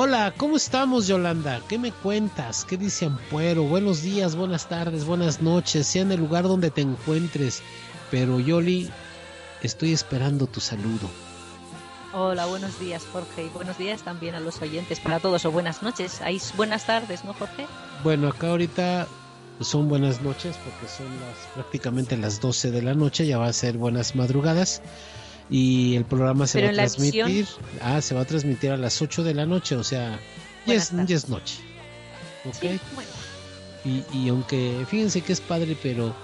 Hola, ¿cómo estamos, Yolanda? ¿Qué me cuentas? ¿Qué dice Ampuero? Buenos días, buenas tardes, buenas noches, sea en el lugar donde te encuentres. Pero, Yoli, estoy esperando tu saludo. Hola, buenos días Jorge y buenos días también a los oyentes para todos o buenas noches. Ahí es buenas tardes, ¿no Jorge? Bueno, acá ahorita son buenas noches porque son las prácticamente las 12 de la noche, ya va a ser buenas madrugadas. Y el programa se Pero va a transmitir. Ah, se va a transmitir a las 8 de la noche, o sea, ya es, ya es noche. ¿Ok? Sí, bueno. Y, y aunque fíjense que es padre, pero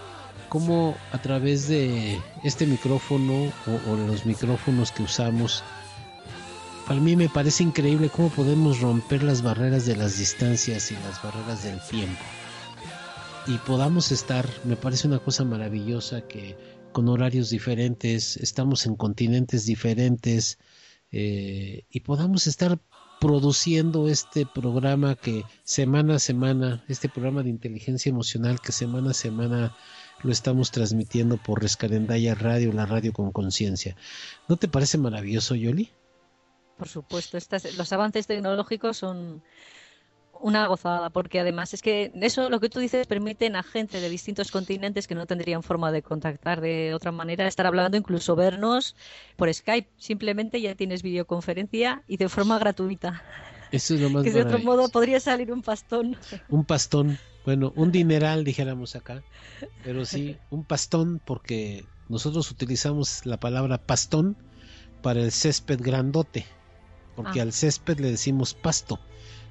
como a través de este micrófono o, o los micrófonos que usamos, para mí me parece increíble cómo podemos romper las barreras de las distancias y las barreras del tiempo. Y podamos estar, me parece una cosa maravillosa que con horarios diferentes, estamos en continentes diferentes eh, y podamos estar produciendo este programa que semana a semana, este programa de inteligencia emocional que semana a semana lo estamos transmitiendo por Rescarendaya Radio, la radio con conciencia. ¿No te parece maravilloso, Yoli? Por supuesto, los avances tecnológicos son una gozada, porque además es que eso, lo que tú dices, permiten a gente de distintos continentes que no tendrían forma de contactar de otra manera, estar hablando, incluso vernos por Skype. Simplemente ya tienes videoconferencia y de forma gratuita. Eso es lo más Que de otro modo podría salir un pastón. Un pastón, bueno, un dineral dijéramos acá, pero sí, un pastón porque nosotros utilizamos la palabra pastón para el césped grandote, porque Ah. al césped le decimos pasto,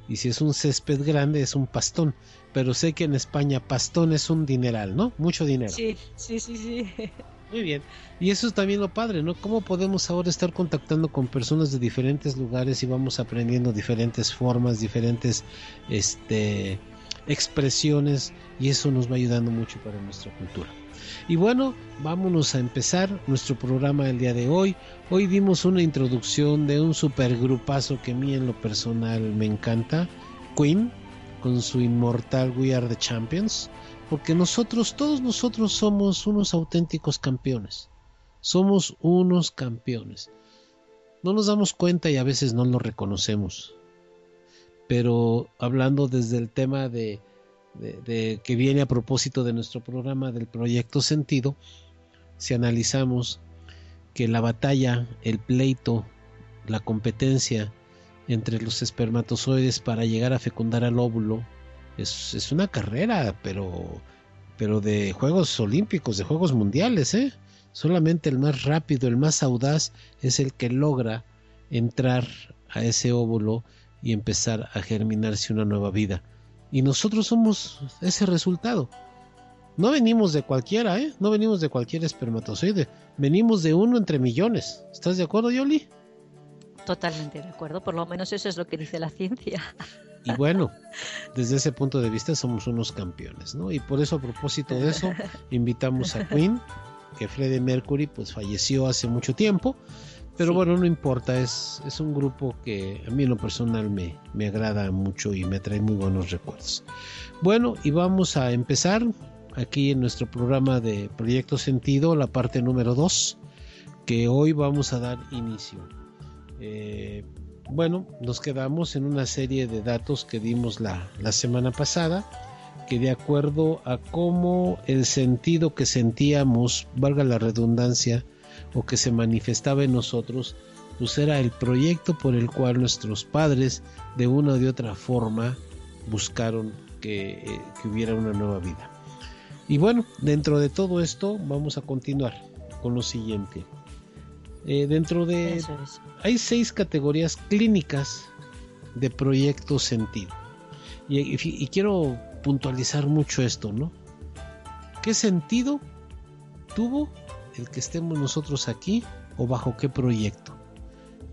y si es un césped grande es un pastón, pero sé que en España pastón es un dineral, ¿no? Mucho dinero. Sí, sí, sí, sí. Muy bien. Y eso es también lo padre, ¿no? ¿Cómo podemos ahora estar contactando con personas de diferentes lugares y vamos aprendiendo diferentes formas, diferentes este expresiones y eso nos va ayudando mucho para nuestra cultura. Y bueno, vámonos a empezar nuestro programa del día de hoy. Hoy dimos una introducción de un supergrupazo que a mí en lo personal me encanta, Queen, con su inmortal We Are the Champions, porque nosotros, todos nosotros somos unos auténticos campeones. Somos unos campeones. No nos damos cuenta y a veces no lo reconocemos. Pero hablando desde el tema de, de- que viene a propósito de nuestro programa del proyecto Sentido, si analizamos que la batalla, el pleito, la competencia entre los espermatozoides para llegar a fecundar al óvulo es, es una carrera, pero, pero de Juegos Olímpicos, de Juegos Mundiales, ¿eh? Solamente el más rápido, el más audaz es el que logra entrar a ese óvulo y empezar a germinarse una nueva vida. Y nosotros somos ese resultado. No venimos de cualquiera, ¿eh? No venimos de cualquier espermatozoide. Venimos de uno entre millones. ¿Estás de acuerdo, Yoli? Totalmente de acuerdo. Por lo menos eso es lo que dice la ciencia. Y bueno, desde ese punto de vista somos unos campeones, ¿no? Y por eso, a propósito de eso, invitamos a Queen, que Freddie Mercury pues falleció hace mucho tiempo. Pero bueno, no importa, es, es un grupo que a mí en lo personal me, me agrada mucho y me trae muy buenos recuerdos. Bueno, y vamos a empezar aquí en nuestro programa de Proyecto Sentido, la parte número 2, que hoy vamos a dar inicio. Eh, bueno, nos quedamos en una serie de datos que dimos la, la semana pasada, que de acuerdo a cómo el sentido que sentíamos, valga la redundancia, o que se manifestaba en nosotros, pues era el proyecto por el cual nuestros padres de una o de otra forma buscaron que, eh, que hubiera una nueva vida. Y bueno, dentro de todo esto vamos a continuar con lo siguiente. Eh, dentro de... Hay seis categorías clínicas de proyecto sentido. Y, y, quiero puntualizar mucho esto, ¿no? ¿Qué sentido tuvo el que estemos nosotros aquí o bajo qué proyecto?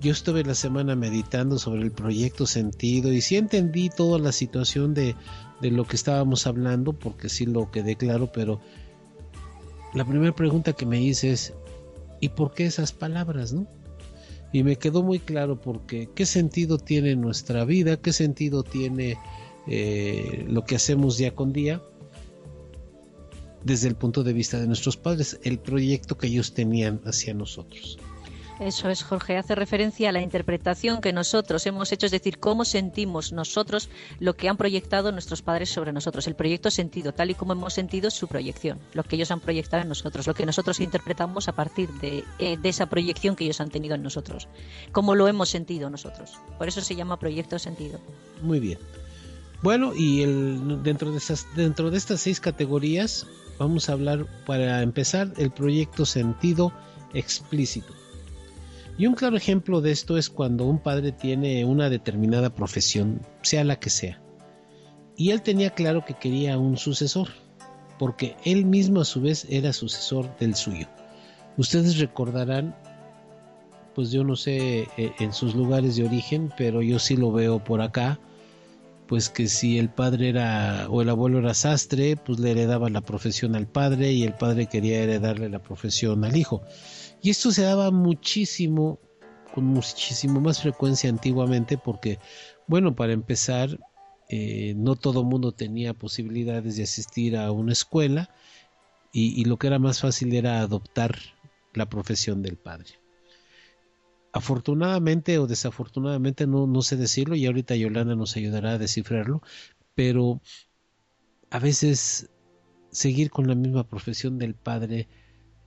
Yo estuve la semana meditando sobre el proyecto sentido y sí entendí toda la situación de, de lo que estábamos hablando, porque sí lo quedé claro, pero la primera pregunta que me hice es, ¿y por qué esas palabras, no? Y me quedó muy claro porque qué sentido tiene nuestra vida, qué sentido tiene eh, lo que hacemos día con día desde el punto de vista de nuestros padres, el proyecto que ellos tenían hacia nosotros. Eso es, Jorge, hace referencia a la interpretación que nosotros hemos hecho, es decir, cómo sentimos nosotros lo que han proyectado nuestros padres sobre nosotros, el proyecto sentido, tal y como hemos sentido su proyección, lo que ellos han proyectado en nosotros, lo que nosotros interpretamos a partir de, eh, esa proyección que ellos han tenido en nosotros, cómo lo hemos sentido nosotros. Por eso se llama proyecto sentido. Muy bien. Bueno, y el, dentro, de esas, dentro de estas seis categorías vamos a hablar, para empezar, el proyecto sentido explícito. Y un claro ejemplo de esto es cuando un padre tiene una determinada profesión, sea la que sea. Y él tenía claro que quería un sucesor, porque él mismo a su vez era sucesor del suyo. Ustedes recordarán, pues yo no sé eh, en sus lugares de origen, pero yo sí lo veo por acá, pues que si el padre era o el abuelo era sastre, pues le heredaba la profesión al padre y el padre quería heredarle la profesión al hijo. Y esto se daba muchísimo, con muchísimo más frecuencia antiguamente, porque, bueno, para empezar, eh, no todo mundo tenía posibilidades de asistir a una escuela y, lo que era más fácil era adoptar la profesión del padre. Afortunadamente o desafortunadamente no, no sé decirlo y ahorita Yolanda nos ayudará a descifrarlo, pero a veces seguir con la misma profesión del padre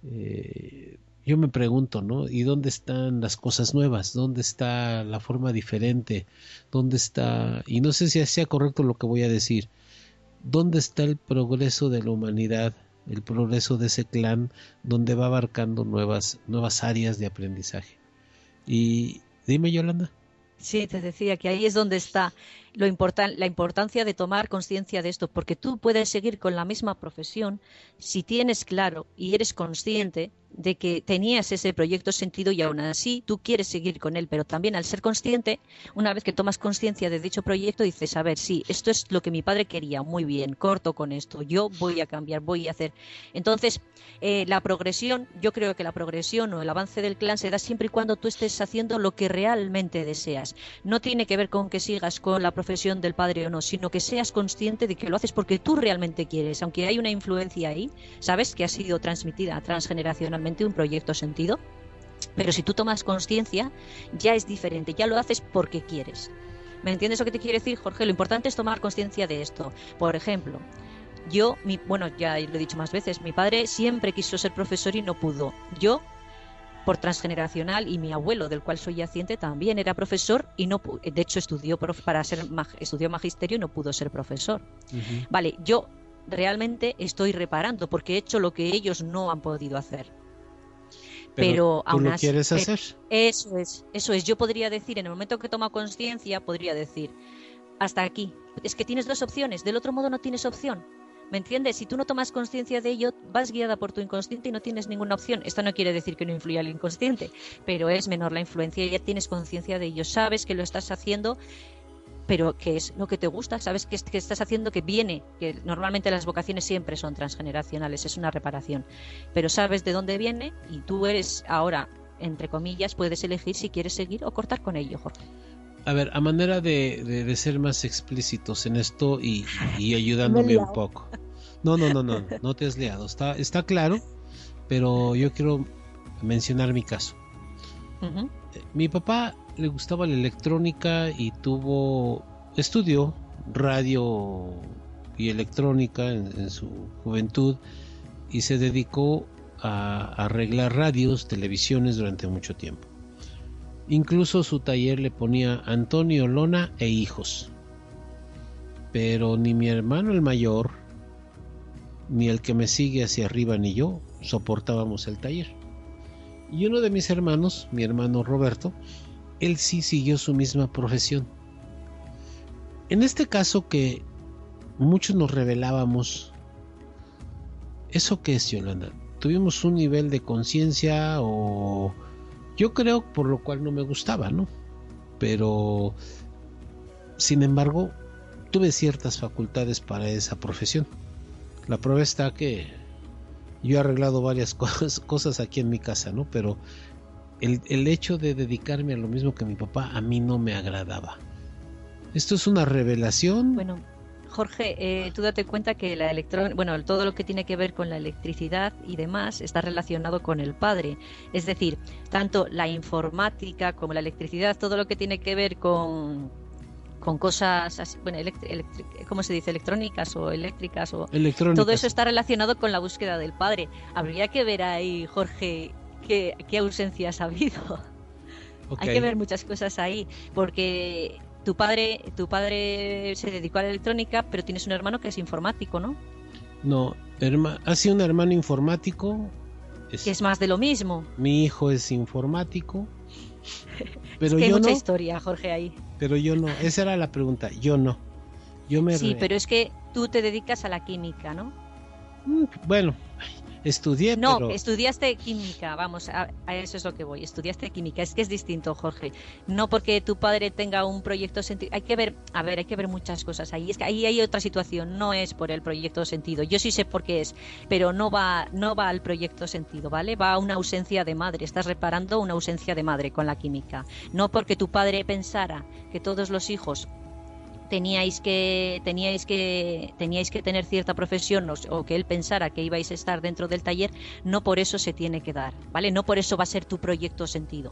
eh, yo me pregunto, ¿no? ¿Y dónde están las cosas nuevas? ¿Dónde está la forma diferente? ¿Dónde está, y no sé si sea correcto lo que voy a decir, ¿dónde está el progreso de la humanidad, el progreso de ese clan, donde va abarcando nuevas, nuevas áreas de aprendizaje? Y dime, Yolanda. Sí, te decía que ahí es donde está lo la importancia de tomar conciencia de esto, porque tú puedes seguir con la misma profesión si tienes claro y eres consciente de que tenías ese proyecto sentido y aún así tú quieres seguir con él, pero también al ser consciente, una vez que tomas conciencia de dicho proyecto, dices, a ver, sí, esto es lo que mi padre quería, muy bien, corto con esto, yo voy a cambiar, voy a hacer. Entonces, eh, la progresión, yo creo que la progresión o el avance del clan se da siempre y cuando tú estés haciendo lo que realmente deseas. No tiene que ver con que sigas con la profesión del padre o no, sino que seas consciente de que lo haces porque tú realmente quieres, aunque hay una influencia ahí, sabes que ha sido transmitida transgeneracionalmente un proyecto sentido, pero si tú tomas conciencia, ya es diferente, ya lo haces porque quieres. ¿Me entiendes lo que te quiere decir, Jorge? Lo importante es tomar conciencia de esto. Por ejemplo, yo, mi, bueno, ya lo he dicho más veces, mi padre siempre quiso ser profesor y no pudo. Yo, por transgeneracional, y mi abuelo, del cual soy yaciente, también era profesor y no de hecho estudió para ser estudió magisterio y no pudo ser profesor. Vale, yo realmente estoy reparando porque he hecho lo que ellos no han podido hacer Pero, ¿tú aún lo así, quieres pe- hacer? Eso es, eso es. Yo podría decir, en el momento que toma conciencia, podría decir, hasta aquí. Es que tienes dos opciones, del otro modo no tienes opción. ¿Me entiendes? Si tú no tomas conciencia de ello, vas guiada por tu inconsciente y no tienes ninguna opción. Esto no quiere decir que no influya el inconsciente, pero es menor la influencia y ya tienes conciencia de ello. Sabes que lo estás haciendo, pero que es lo que te gusta, sabes que, es- que estás haciendo que viene, que normalmente las vocaciones siempre son transgeneracionales, es una reparación, pero sabes de dónde viene y tú eres ahora, entre comillas, puedes elegir si quieres seguir o cortar con ello, Jorge. A ver, a manera de, de- de ser más explícitos en esto y, ayudándome un poco. No, no, no, no, no te has liado. Está, está claro, pero yo quiero mencionar mi caso. Mi papá le gustaba la electrónica y tuvo estudió radio y electrónica en, en su juventud y se dedicó a arreglar radios, televisiones durante mucho tiempo. Incluso su taller le ponía Antonio Lona e hijos. Pero ni mi hermano el mayor, ni el que me sigue hacia arriba, ni yo soportábamos el taller. Y uno de mis hermanos, mi hermano Roberto, él sí siguió su misma profesión. En este caso que muchos nos revelábamos, ¿eso qué es, Yolanda? ¿Tuvimos un nivel de conciencia o yo creo por lo cual no me gustaba, ¿no? Pero, sin embargo, tuve ciertas facultades para esa profesión. La prueba está que yo he arreglado varias cosas, aquí en mi casa, ¿no? Pero el, el hecho de dedicarme a lo mismo que mi papá a mí no me agradaba. Esto es una revelación. Bueno, Jorge, eh, tú date cuenta que la electron bueno, todo lo que tiene que ver con la electricidad y demás está relacionado con el padre. Es decir, tanto la informática como la electricidad, todo lo que tiene que ver con, con cosas, así, bueno, ¿cómo se dice? Electrónicas o eléctricas o todo eso está relacionado con la búsqueda del padre. Habría que ver ahí, Jorge, qué, qué ausencias ha habido. Hay que ver muchas cosas ahí, porque tu padre, tu padre se dedicó a la electrónica, pero tienes un hermano que es informático, ¿no? No, herma- ha sido un hermano informático. es- Que es más de lo mismo. Mi hijo es informático. Pero es que hay yo mucha no. historia, Jorge, ahí. Pero yo no. Esa era la pregunta. Yo no. Yo me. Sí, re- pero es que tú te dedicas a la química, ¿no? Mm, Bueno, estudié, No, pero. estudiaste química, vamos, a, a eso es lo que voy. Estudiaste química, es que es distinto, Jorge. No porque tu padre tenga un proyecto sentido. Hay que ver, a ver, hay que ver muchas cosas ahí. Es que ahí hay otra situación, no es por el proyecto sentido. Yo sí sé por qué es, pero no va, no va al proyecto sentido, ¿vale? Va a una ausencia de madre. Estás reparando una ausencia de madre con la química. No porque tu padre pensara que todos los hijos teníais que teníais que teníais que tener cierta profesión o, o que él pensara que ibais a estar dentro del taller, no por eso se tiene que dar, ¿vale? No por eso va a ser tu proyecto sentido.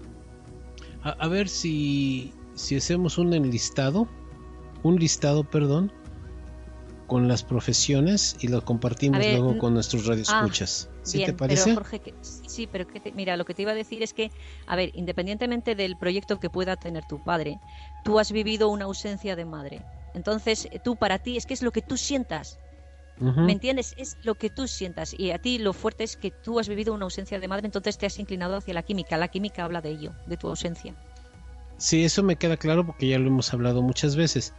A, a ver si, si hacemos un enlistado, un listado, perdón, con las profesiones y lo compartimos ver, luego con nuestros radioescuchas. ¿Sí Bien, te parece? pero Jorge, que- sí, pero que te- mira, lo que te iba a decir es que, a ver, independientemente del proyecto que pueda tener tu padre, tú has vivido una ausencia de madre. Entonces, tú para ti es que es lo que tú sientas. ¿Me entiendes? Es lo que tú sientas. Y a ti lo fuerte es que tú has vivido una ausencia de madre, entonces te has inclinado hacia la química. La química habla de ello, de tu ausencia. Sí, eso me queda claro porque ya lo hemos hablado muchas veces.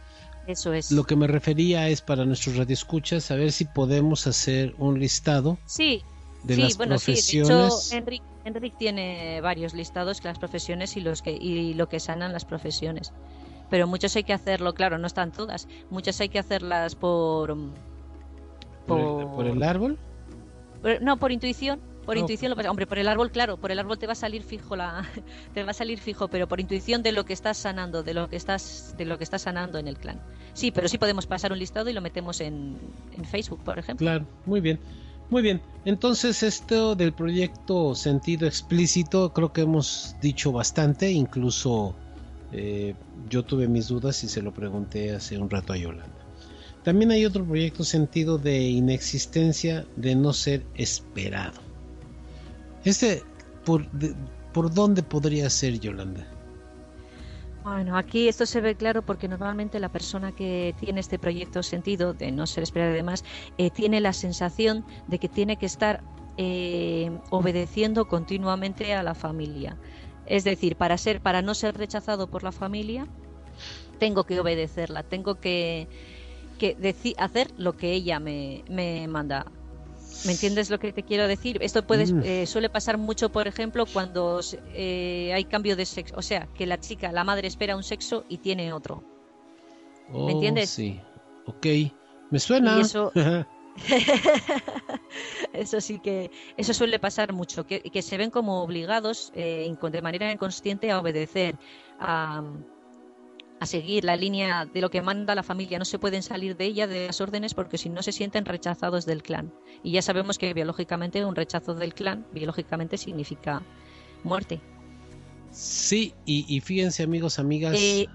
Eso es. Lo que me refería es para nuestros radioescuchas, a ver si podemos hacer un listado Sí, de sí, las bueno, sí. De profesiones. hecho, Enric, Enric tiene varios listados, las profesiones y, los que, y lo que sanan las profesiones. Pero muchos hay que hacerlo, claro, no están todas. Muchas hay que hacerlas por... por, el, por el árbol. por- no, por intuición. Por intuición lo pasa. Hombre, por el árbol, claro, por el árbol te va a salir fijo la, te va a salir fijo, pero por intuición de lo que estás sanando, de lo que estás, de lo que estás sanando en el clan. Sí, pero sí podemos pasar un listado y lo metemos en, en Facebook, por ejemplo. Claro, muy bien. Muy bien, entonces esto del proyecto sentido explícito creo que hemos dicho bastante, incluso eh, yo tuve mis dudas y se lo pregunté hace un rato a Yolanda. También hay otro proyecto sentido de inexistencia, de no ser esperado. Este, ¿por, de- ¿por dónde podría ser Yolanda? Bueno, aquí esto se ve claro porque normalmente la persona que tiene este proyecto sentido de no ser esperada y demás eh, tiene la sensación de que tiene que estar eh, obedeciendo continuamente a la familia. Es decir, para ser, para no ser rechazado por la familia, tengo que obedecerla, tengo que, hacer lo que ella me manda. ¿Me entiendes lo que te quiero decir? Esto puede, mm. eh, suele pasar mucho, por ejemplo, cuando eh, hay cambio de sexo. O sea, que la chica, la madre espera un sexo y tiene otro. ¿Me oh, entiendes? Sí. Ok. Me suena. eso, eso sí que eso suele pasar mucho, que, que se ven como obligados eh, de manera inconsciente a obedecer, a, a seguir la línea de lo que manda la familia. No se pueden salir de ella, de las órdenes, porque si no se sienten rechazados del clan. Y ya sabemos que biológicamente un rechazo del clan, biológicamente significa muerte. Sí, y, fíjense amigos, amigas. Eh,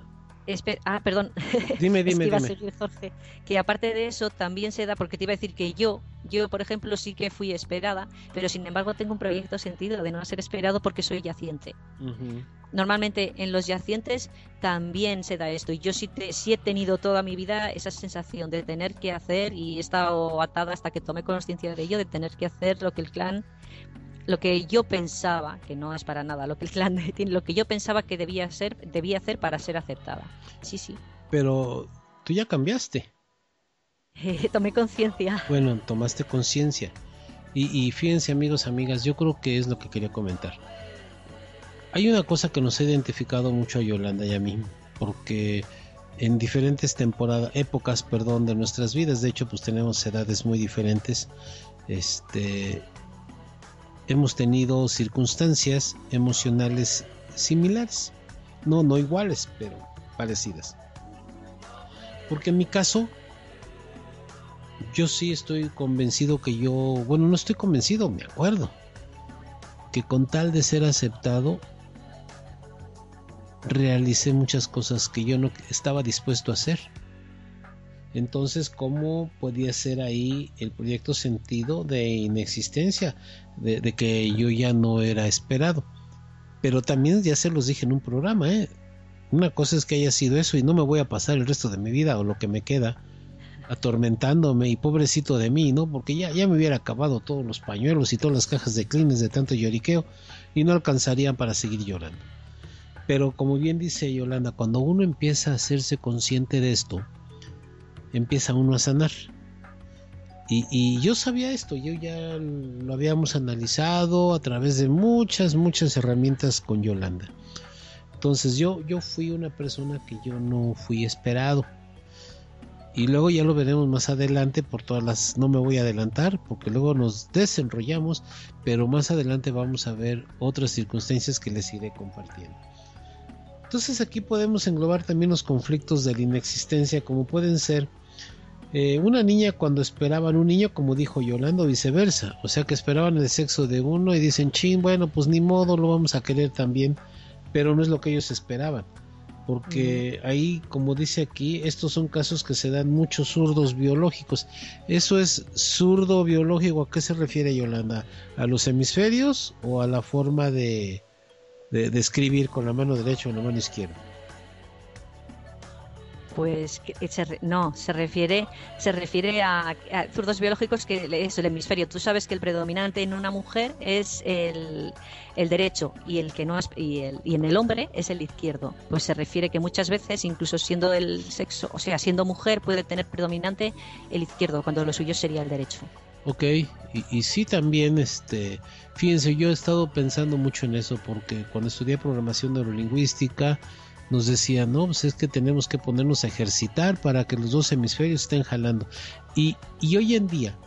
ah, perdón. Dime, dime, que dime. Jorge, que aparte de eso también se da, porque te iba a decir que yo, yo por ejemplo sí que fui esperada, pero sin embargo tengo un proyecto sentido de no ser esperado porque soy yaciente. Normalmente en los yacientes también se da esto y yo sí, sí he tenido toda mi vida esa sensación de tener que hacer y he estado atada hasta que tomé conciencia de ello, de tener que hacer lo que el clan lo que yo pensaba, que no es para nada lo que el clan tiene, lo que yo pensaba que debía ser, debía hacer para ser aceptada. Sí, sí. Pero tú ya cambiaste. tomé conciencia. Bueno, tomaste conciencia. Y, fíjense amigos, amigas, yo creo que es lo que quería comentar. Hay una cosa que nos ha identificado mucho a Yolanda y a mí, porque en diferentes temporadas, épocas, perdón, de nuestras vidas, de hecho, pues tenemos edades muy diferentes. Este, hemos tenido circunstancias emocionales similares. No, no iguales, pero parecidas. Porque en mi caso, yo sí estoy convencido que yo, bueno, no estoy convencido, me acuerdo, que con tal de ser aceptado, realicé muchas cosas que yo no estaba dispuesto a hacer. Entonces, ¿cómo podía ser ahí el proyecto sentido de inexistencia? De, que yo ya no era esperado. Pero también ya se los dije en un programa, ¿eh? Una cosa es que haya sido eso y no me voy a pasar el resto de mi vida o lo que me queda atormentándome y pobrecito de mí, ¿no? Porque ya, ya me hubiera acabado todos los pañuelos y todas las cajas de clines de tanto lloriqueo y no alcanzarían para seguir llorando. Pero como bien dice Yolanda, cuando uno empieza a hacerse consciente de esto, empieza uno a sanar. Y, yo sabía esto, yo ya lo habíamos analizado a través de muchas, muchas herramientas con Yolanda. Entonces yo, yo fui una persona que yo no fui esperado. Y luego ya lo veremos más adelante por todas las... No me voy a adelantar porque luego nos desenrollamos, pero más adelante vamos a ver otras circunstancias que les iré compartiendo. Entonces aquí podemos englobar también los conflictos de la inexistencia como pueden ser eh, una niña cuando esperaban un niño, como dijo Yolando, viceversa. O sea que esperaban el sexo de uno y dicen, chin, bueno, pues ni modo, lo vamos a querer también. Pero no es lo que ellos esperaban. Porque ahí, como dice aquí, estos son casos que se dan muchos zurdos biológicos. ¿Eso es zurdo biológico? ¿A qué se refiere Yolanda? ¿A los hemisferios o a la forma de, de escribir con la mano derecha o la mano izquierda? Pues no, se refiere, se refiere a, zurdos biológicos que es el hemisferio. Tú sabes que el predominante en una mujer es el, derecho y el que no es, y, el, y en el hombre es el izquierdo. Pues se refiere que muchas veces, incluso siendo el sexo, o sea, siendo mujer, puede tener predominante el izquierdo, cuando lo suyo sería el derecho. Ok, y, y, sí también, este, fíjense, yo he estado pensando mucho en eso porque cuando estudié programación neurolingüística, nos decía, no, pues es que tenemos que ponernos a ejercitar para que los dos hemisferios estén jalando. Y, y hoy en día,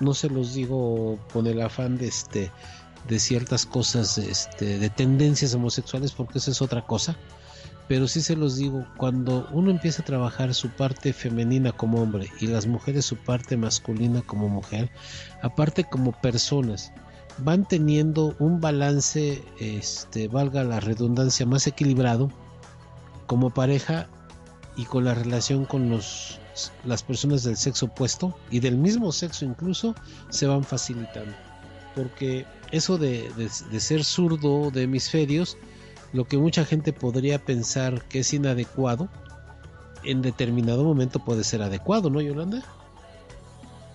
no se los digo con el afán de este de ciertas cosas este, de tendencias homosexuales porque eso es otra cosa pero sí se los digo cuando uno empieza a trabajar su parte femenina como hombre y las mujeres su parte masculina como mujer aparte como personas van teniendo un balance, este, valga la redundancia, más equilibrado como pareja y con la relación con los, las personas del sexo opuesto y del mismo sexo incluso se van facilitando. Porque eso de, de ser zurdo de hemisferios, lo que mucha gente podría pensar que es inadecuado, en determinado momento puede ser adecuado, ¿no, Yolanda?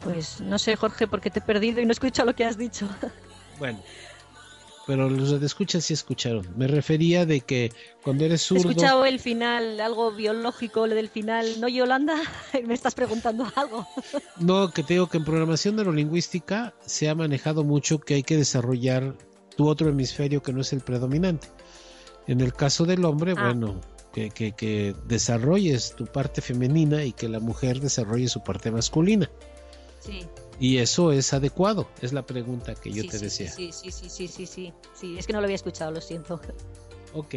Pues no sé, Jorge, porque te he perdido y no escucho lo que has dicho. Bueno, pero los de escucha sí escucharon. Me refería de que cuando eres zurdo... He escuchado el final, algo biológico, lo del final. ¿No, Yolanda? Me estás preguntando algo. No, que te digo que en programación neurolingüística se ha manejado mucho que hay que desarrollar tu otro hemisferio que no es el predominante. En el caso del hombre, Ah. bueno, que, que, que desarrolles tu parte femenina y que la mujer desarrolle su parte masculina. Sí. Y eso es adecuado, es la pregunta que yo sí, te sí, decía. Sí, sí, sí, sí, sí, sí. Sí, es que no lo había escuchado, lo siento. Ok.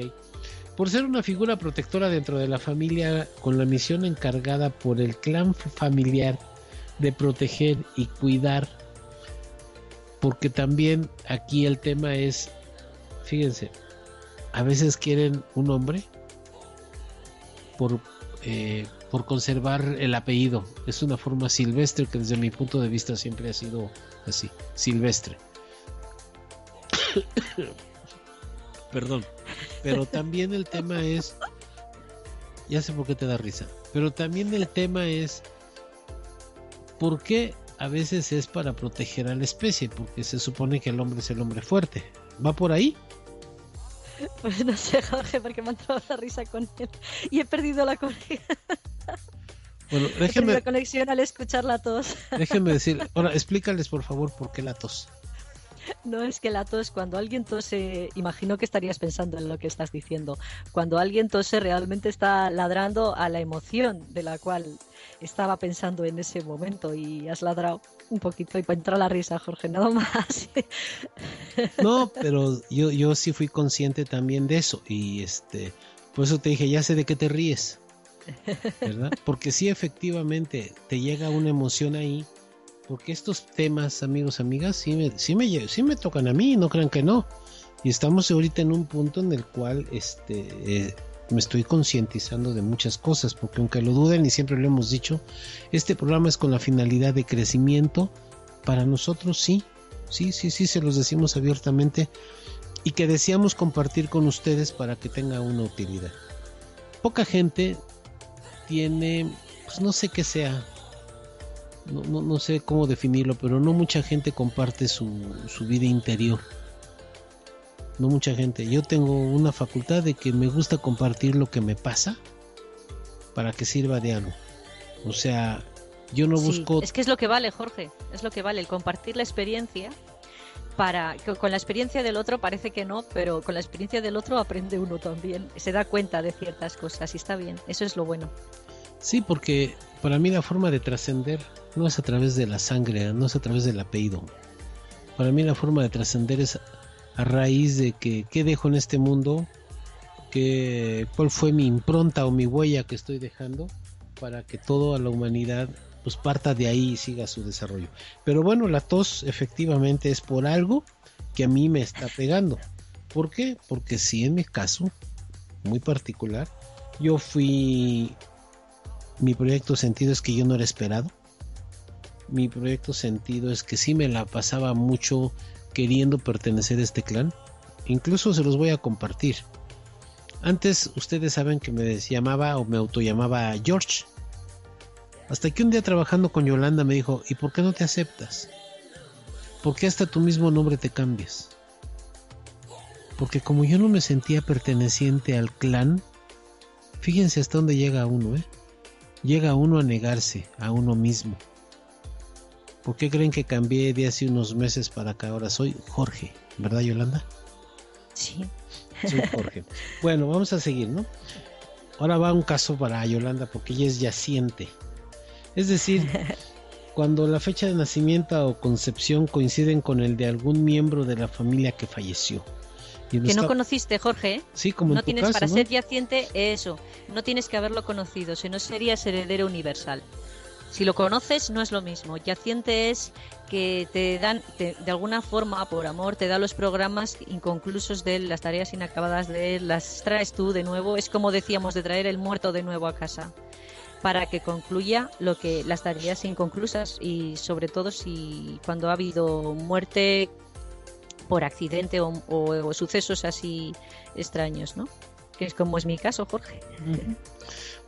Por ser una figura protectora dentro de la familia con la misión encargada por el clan familiar de proteger y cuidar, porque también aquí el tema es, fíjense, a veces quieren un hombre por, eh, por conservar el apellido. Es una forma silvestre que desde mi punto de vista siempre ha sido así, silvestre. Perdón. Pero también el tema es, ya sé por qué te da risa, pero también el tema es, ¿por qué a veces es para proteger a la especie? Porque se supone que el hombre es el hombre fuerte. ¿Va por ahí? Pues no sé, Jorge, porque me ha entrado la risa con él. Y he perdido la conexión. Bueno, déjenme, la conexión al escucharla a todos. déjenme decir, ahora explícales por favor por qué la tos. No es que la tos, cuando alguien tose, imagino que estarías pensando en lo que estás diciendo. Cuando alguien tose, realmente está ladrando a la emoción de la cual estaba pensando en ese momento y has ladrado un poquito y entra la risa, Jorge, nada más. No, pero yo, yo sí fui consciente también de eso y este, por eso te dije, ya sé de qué te ríes, ¿verdad? Porque sí efectivamente te llega una emoción ahí, porque estos temas, amigos, amigas, sí me, sí me, sí me tocan a mí, no crean que no. Y estamos ahorita en un punto en el cual este, eh, me estoy concientizando de muchas cosas, porque aunque lo duden y siempre lo hemos dicho, este programa es con la finalidad de crecimiento. Para nosotros sí, sí, sí, sí, se los decimos abiertamente y que deseamos compartir con ustedes para que tenga una utilidad. Poca gente tiene, pues no sé qué sea, no, no, no sé cómo definirlo, pero no mucha gente comparte su, su vida interior. No mucha gente. Yo tengo una facultad de que me gusta compartir lo que me pasa para que sirva de algo. O sea, yo no Sí, busco... Es que es lo que vale, Jorge, es lo que vale, el compartir la experiencia para con la experiencia del otro parece que no, pero con la experiencia del otro aprende uno también, se da cuenta de ciertas cosas y está bien, eso es lo bueno. Sí, porque para mí la forma de trascender no es a través de la sangre, no es a través del apellido. Para mí la forma de trascender es a raíz de que qué dejo en este mundo, que, cuál fue mi impronta o mi huella que estoy dejando para que toda la humanidad pues parta de ahí y siga su desarrollo. Pero bueno, la tos efectivamente es por algo que a mí me está pegando. ¿Por qué? Porque sí, en mi caso, muy particular, yo fui mi proyecto sentido es que yo no era esperado. Mi proyecto sentido es que sí me la pasaba mucho queriendo pertenecer a este clan. Incluso se los voy a compartir. Antes ustedes saben que me llamaba o me autollamaba George. Hasta que un día trabajando con Yolanda me dijo, ¿y por qué no te aceptas? ¿Por qué hasta tu mismo nombre te cambias? Porque como yo no me sentía perteneciente al clan, fíjense hasta dónde llega uno, ¿eh? Llega uno a negarse a uno mismo. ¿Por qué creen que cambié de hace unos meses para acá? Ahora soy Jorge, ¿verdad Yolanda? Sí. Soy Jorge. bueno, vamos a seguir, ¿no? Ahora va un caso para Yolanda porque ella es yaciente. Es decir, cuando la fecha de nacimiento o concepción coinciden con el de algún miembro de la familia que falleció. Que no conociste, Jorge, ¿eh? Sí, como en no tu tienes caso, para ¿no? ser yaciente eso, no tienes que haberlo conocido, si no serías heredero universal. Si lo conoces no es lo mismo. Yaciente es que te dan, te- de alguna forma, por amor, te da los programas inconclusos de él, las tareas inacabadas de él, las traes tú de nuevo. Es como decíamos de traer el muerto de nuevo a casa para que concluya lo que las tareas inconclusas y sobre todo si cuando ha habido muerte por accidente o, o- o sucesos así extraños, ¿no? que es como es mi caso, Jorge.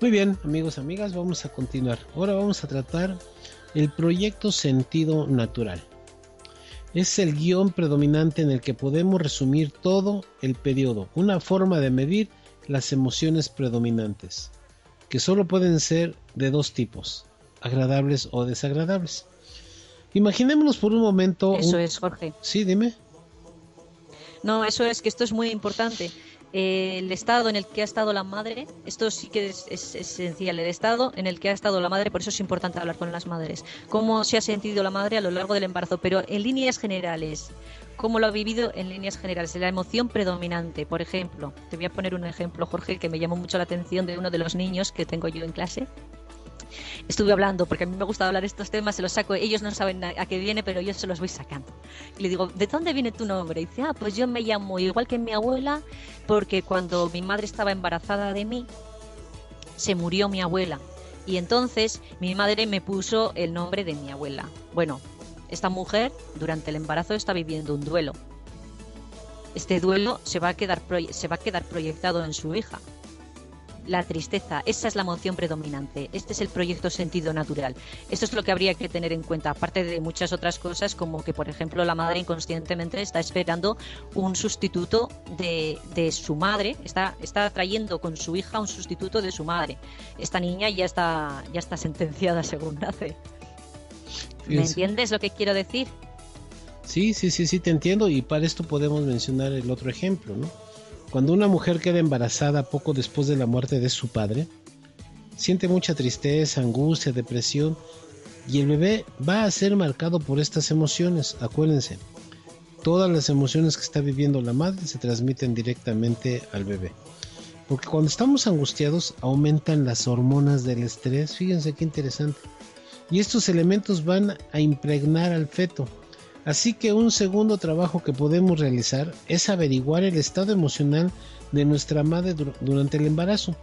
Muy bien, amigos, amigas, vamos a continuar. Ahora vamos a tratar el proyecto Sentido Natural. Es el guion predominante en el que podemos resumir todo el periodo, una forma de medir las emociones predominantes, que solo pueden ser de dos tipos, agradables o desagradables. Imaginémonos por un momento. Eso es, Jorge. Sí, dime. No, eso es que esto es muy importante. El estado en el que ha estado la madre, esto sí que es, esencial, el estado en el que ha estado la madre, por eso es importante hablar con las madres, cómo se ha sentido la madre a lo largo del embarazo, pero en líneas generales, cómo lo ha vivido en líneas generales, la emoción predominante, por ejemplo, te voy a poner un ejemplo, Jorge, que me llamó mucho la atención de uno de los niños que tengo yo en clase, estuve hablando, porque a mí me gusta hablar estos temas, se los saco, ellos no saben a, qué viene, pero yo se los voy sacando. Le digo, ¿de dónde viene tu nombre? Y dice, ah, pues yo me llamo igual que mi abuela, porque cuando mi madre estaba embarazada de mí, se murió mi abuela. Y entonces mi madre me puso el nombre de mi abuela. Bueno, esta mujer durante el embarazo está viviendo un duelo. Este duelo se va a quedar, se va a quedar proyectado en su hija la tristeza, esa es la emoción predominante. Este es el proyecto sentido natural. Esto es lo que habría que tener en cuenta, aparte de muchas otras cosas, como que, por ejemplo, la madre inconscientemente está esperando un sustituto de, su madre, está, está trayendo con su hija un sustituto de su madre. Esta niña ya está, ya está sentenciada según nace. ¿Me entiendes lo que quiero decir? Sí, sí, sí, sí, te entiendo y para esto podemos mencionar el otro ejemplo, ¿no? Cuando una mujer queda embarazada poco después de la muerte de su padre, siente mucha tristeza, angustia, depresión y el bebé va a ser marcado por estas emociones. Acuérdense, todas las emociones que está viviendo la madre se transmiten directamente al bebé. Porque cuando estamos angustiados aumentan las hormonas del estrés. Fíjense qué interesante. Y estos elementos van a impregnar al feto Así que un segundo trabajo que podemos realizar es averiguar el estado emocional de nuestra madre durante el embarazo.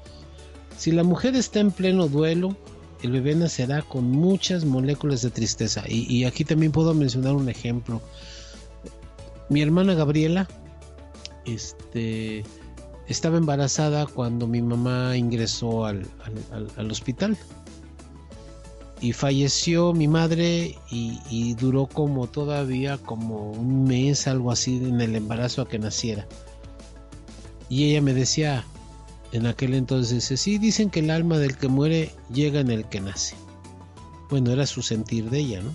Si la mujer está en pleno duelo, el bebé nacerá con muchas moléculas de tristeza. Y, aquí también puedo mencionar un ejemplo. Mi hermana Gabriela este, estaba embarazada cuando mi mamá ingresó al hospital y falleció mi madre y, duró como todavía como un mes, algo así, en el embarazo a que naciera. Y ella me decía en aquel entonces, sí, dicen que el alma del que muere llega en el que nace. Bueno, era su sentir de ella, ¿no?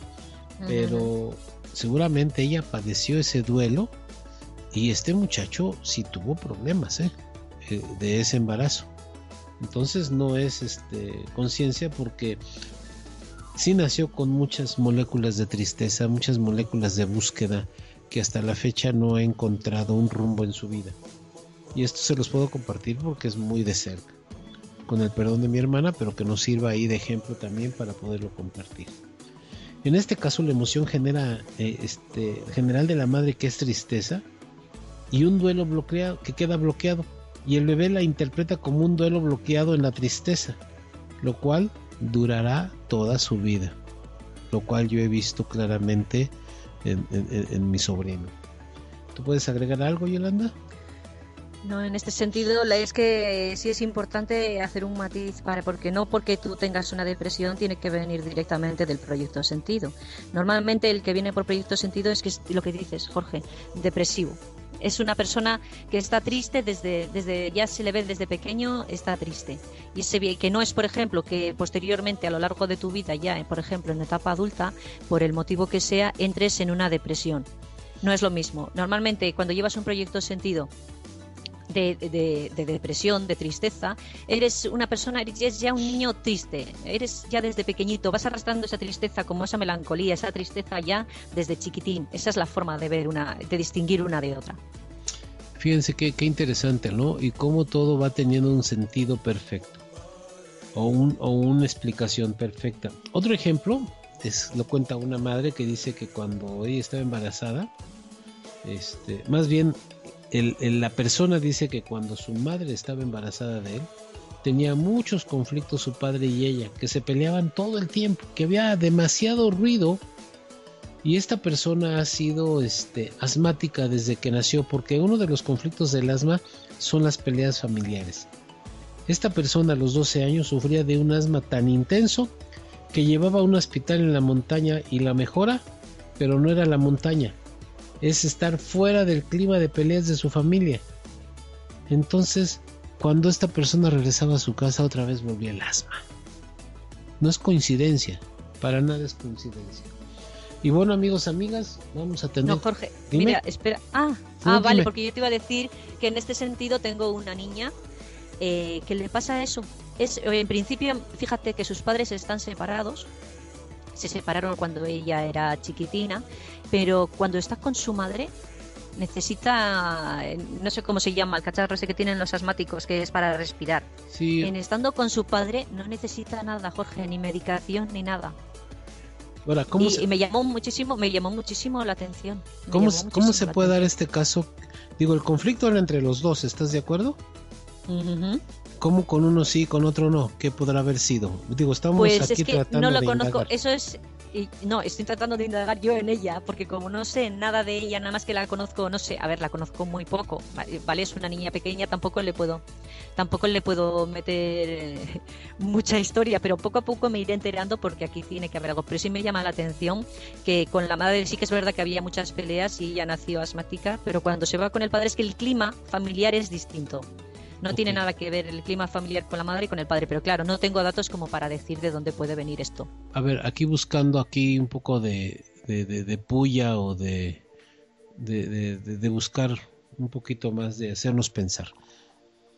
Pero seguramente ella padeció ese duelo y este muchacho sí tuvo problemas, ¿eh? eh de ese embarazo. Entonces no es este conciencia porque sí nació con muchas moléculas de tristeza, muchas moléculas de búsqueda que hasta la fecha no ha encontrado un rumbo en su vida. Y esto se los puedo compartir porque es muy de cerca, con el perdón de mi hermana, pero que nos sirva ahí de ejemplo también para poderlo compartir. En este caso la emoción genera, eh, este, general de la madre que es tristeza y un duelo bloqueado que queda bloqueado y el bebé la interpreta como un duelo bloqueado en la tristeza, lo cual durará toda su vida, lo cual yo he visto claramente en, mi sobrino. ¿Tú puedes agregar algo, Yolanda? No, en este sentido es que sí es importante hacer un matiz para porque no porque tú tengas una depresión tiene que venir directamente del proyecto sentido. Normalmente el que viene por proyecto sentido es que es lo que dices, Jorge, depresivo es una persona que está triste desde, desde ya se le ve desde pequeño, está triste. Y se ve que no es, por ejemplo, que posteriormente a lo largo de tu vida, ya, por ejemplo, en etapa adulta, por el motivo que sea, entres en una depresión. No es lo mismo. Normalmente, cuando llevas un proyecto sentido de, de, depresión, de tristeza, eres una persona, eres ya un niño triste, eres ya desde pequeñito, vas arrastrando esa tristeza como esa melancolía, esa tristeza ya desde chiquitín. Esa es la forma de ver una, de distinguir una de otra. Fíjense qué, qué interesante, ¿no? Y cómo todo va teniendo un sentido perfecto o, un, o una explicación perfecta. Otro ejemplo es, lo cuenta una madre que dice que cuando ella estaba embarazada, este, más bien la persona dice que cuando su madre estaba embarazada de él, tenía muchos conflictos su padre y ella, que se peleaban todo el tiempo, que había demasiado ruido Y esta persona ha sido este, asmática desde que nació, porque uno de los conflictos del asma son las peleas familiares. Esta persona a los 12 años sufría de un asma tan intenso que llevaba a un hospital en la montaña y la mejora, pero no era la montaña, es estar fuera del clima de peleas de su familia. Entonces, cuando esta persona regresaba a su casa, otra vez volvía el asma. No es coincidencia, para nada es coincidencia. Y bueno, amigos, amigas, vamos a tener. No, Jorge, mira, espera. Ah, ah vale, porque yo te iba a decir que en este sentido tengo una niña eh, que le pasa eso. Es, en principio, fíjate que sus padres están separados. Se separaron cuando ella era chiquitina, pero cuando está con su madre, necesita, no sé cómo se llama, el cacharro ese que tienen los asmáticos, que es para respirar. Sí. En estando con su padre, no necesita nada, Jorge, ni medicación ni nada y, me llamó muchísimo, me llamó muchísimo la atención. ¿Cómo, ¿cómo se puede dar este caso? Digo, el conflicto era entre los dos, ¿estás de acuerdo? ¿Cómo con uno sí, con otro no? ¿Qué podrá haber sido? Digo, estamos pues aquí tratando no lo de conozco. Eso es no, estoy tratando de indagar yo en ella, porque como no sé nada de ella, nada más que la conozco, no sé, a ver, la conozco muy poco, vale, es una niña pequeña, tampoco le puedo, tampoco le puedo meter eh, mucha historia, pero poco a poco me iré enterando porque aquí tiene que haber algo. Pero sí me llama la atención que con la madre sí que es verdad que había muchas peleas y ella nació asmática, pero cuando se va con el padre es que el clima familiar es distinto. No tiene nada que ver el clima familiar con la madre y con el padre, pero claro, no tengo datos como para decir de dónde puede venir esto. A ver, aquí buscando aquí un poco de, de, puya o de, de, buscar un poquito más de hacernos pensar.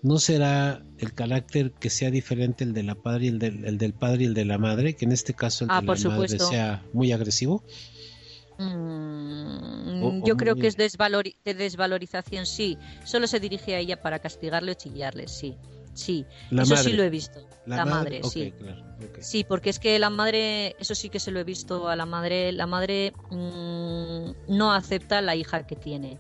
¿No será el carácter que sea diferente el de la padre y el del, el del padre y el de la madre, que en este caso el ah, de la madre sea muy agresivo? Mm, yo creo que es de desvalorización, sí. Solo se dirige a ella para castigarle o chillarle, sí. Sí, eso sí lo he visto. La, madre, sí. Sí, porque es que la madre, eso sí que se lo he visto a la madre. La madre mm, no acepta la hija que tiene.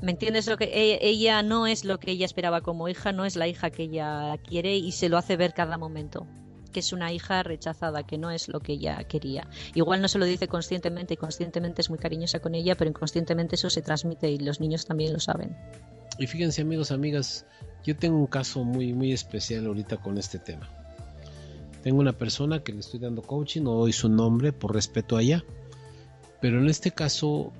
¿Me entiendes? Lo que e, ella no es lo que ella esperaba como hija, no es la hija que ella quiere y se lo hace ver cada momento que es una hija rechazada, que no es lo que ella quería. Igual no se lo dice conscientemente y conscientemente es muy cariñosa con ella, pero inconscientemente eso se transmite y los niños también lo saben. Y fíjense amigos, amigas, yo tengo un caso muy, muy especial ahorita con este tema. Tengo una persona que le estoy dando coaching, no doy su nombre por respeto a ella, pero en este caso,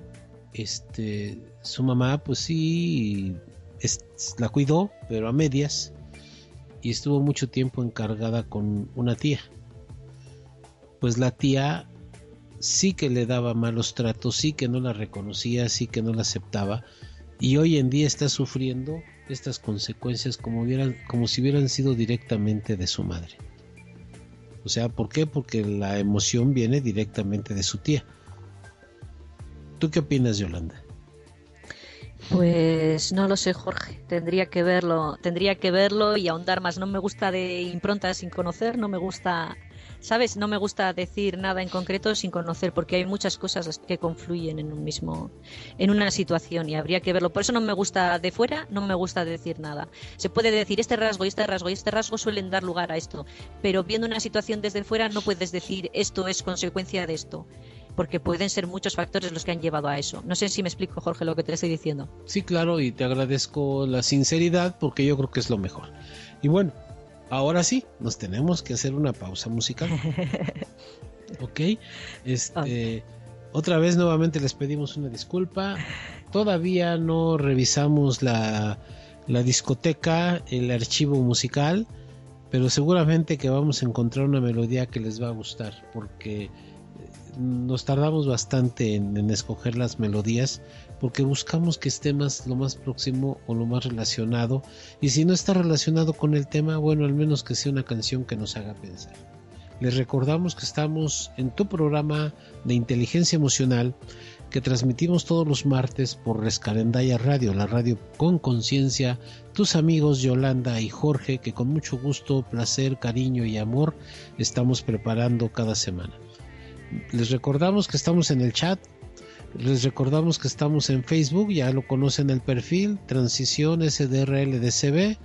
este, su mamá pues sí la cuidó, pero a medias y estuvo mucho tiempo encargada con una tía. Pues la tía sí que le daba malos tratos, sí que no la reconocía, sí que no la aceptaba y hoy en día está sufriendo estas consecuencias como, hubieran, como si hubieran sido directamente de su madre. O sea, ¿por qué? Porque la emoción viene directamente de su tía. ¿Tú qué opinas, Yolanda? Pues no lo sé, Jorge. Tendría que verlo, tendría que verlo y ahondar más. No me gusta de impronta sin conocer, no me gusta, sabes, no me gusta decir nada en concreto sin conocer, porque hay muchas cosas que confluyen en un mismo, en una situación y habría que verlo. Por eso no me gusta de fuera, no me gusta decir nada. Se puede decir este rasgo y este rasgo y este rasgo suelen dar lugar a esto, pero viendo una situación desde fuera no puedes decir esto es consecuencia de esto porque pueden ser muchos factores los que han llevado a eso. No sé si me explico, Jorge, lo que te estoy diciendo. Sí, claro, y te agradezco la sinceridad porque yo creo que es lo mejor. Y bueno, ahora sí, nos tenemos que hacer una pausa musical. ok, este, otra vez nuevamente les pedimos una disculpa. Todavía no revisamos la, la discoteca, el archivo musical, pero seguramente que vamos a encontrar una melodía que les va a gustar porque nos tardamos bastante en, escoger las melodías porque buscamos que esté más lo más próximo o lo más relacionado. Y si no está relacionado con el tema bueno al menos que sea una canción que nos haga pensar. Les recordamos que estamos en tu programa de inteligencia emocional que transmitimos todos los martes por Rescarendaya Radio, la radio con conciencia, tus amigos Yolanda y Jorge que con mucho gusto, placer, cariño y amor estamos preparando cada semana. Les recordamos que estamos en el chat. Les recordamos que estamos en Facebook, ya lo conocen el perfil, Transición SDRLDCB.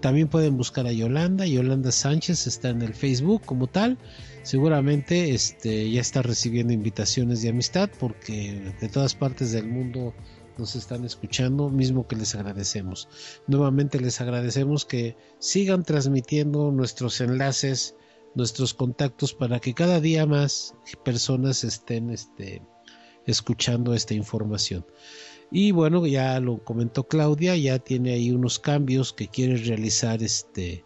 También pueden buscar a Yolanda. Yolanda Sánchez está en el Facebook como tal. Seguramente este, ya está recibiendo invitaciones de amistad porque de todas partes del mundo nos están escuchando, mismo que les agradecemos. Nuevamente les agradecemos que sigan transmitiendo nuestros enlaces, nuestros contactos para que cada día más personas estén este, escuchando esta información. Y bueno, ya lo comentó Claudia, ya tiene ahí unos cambios que quiere realizar este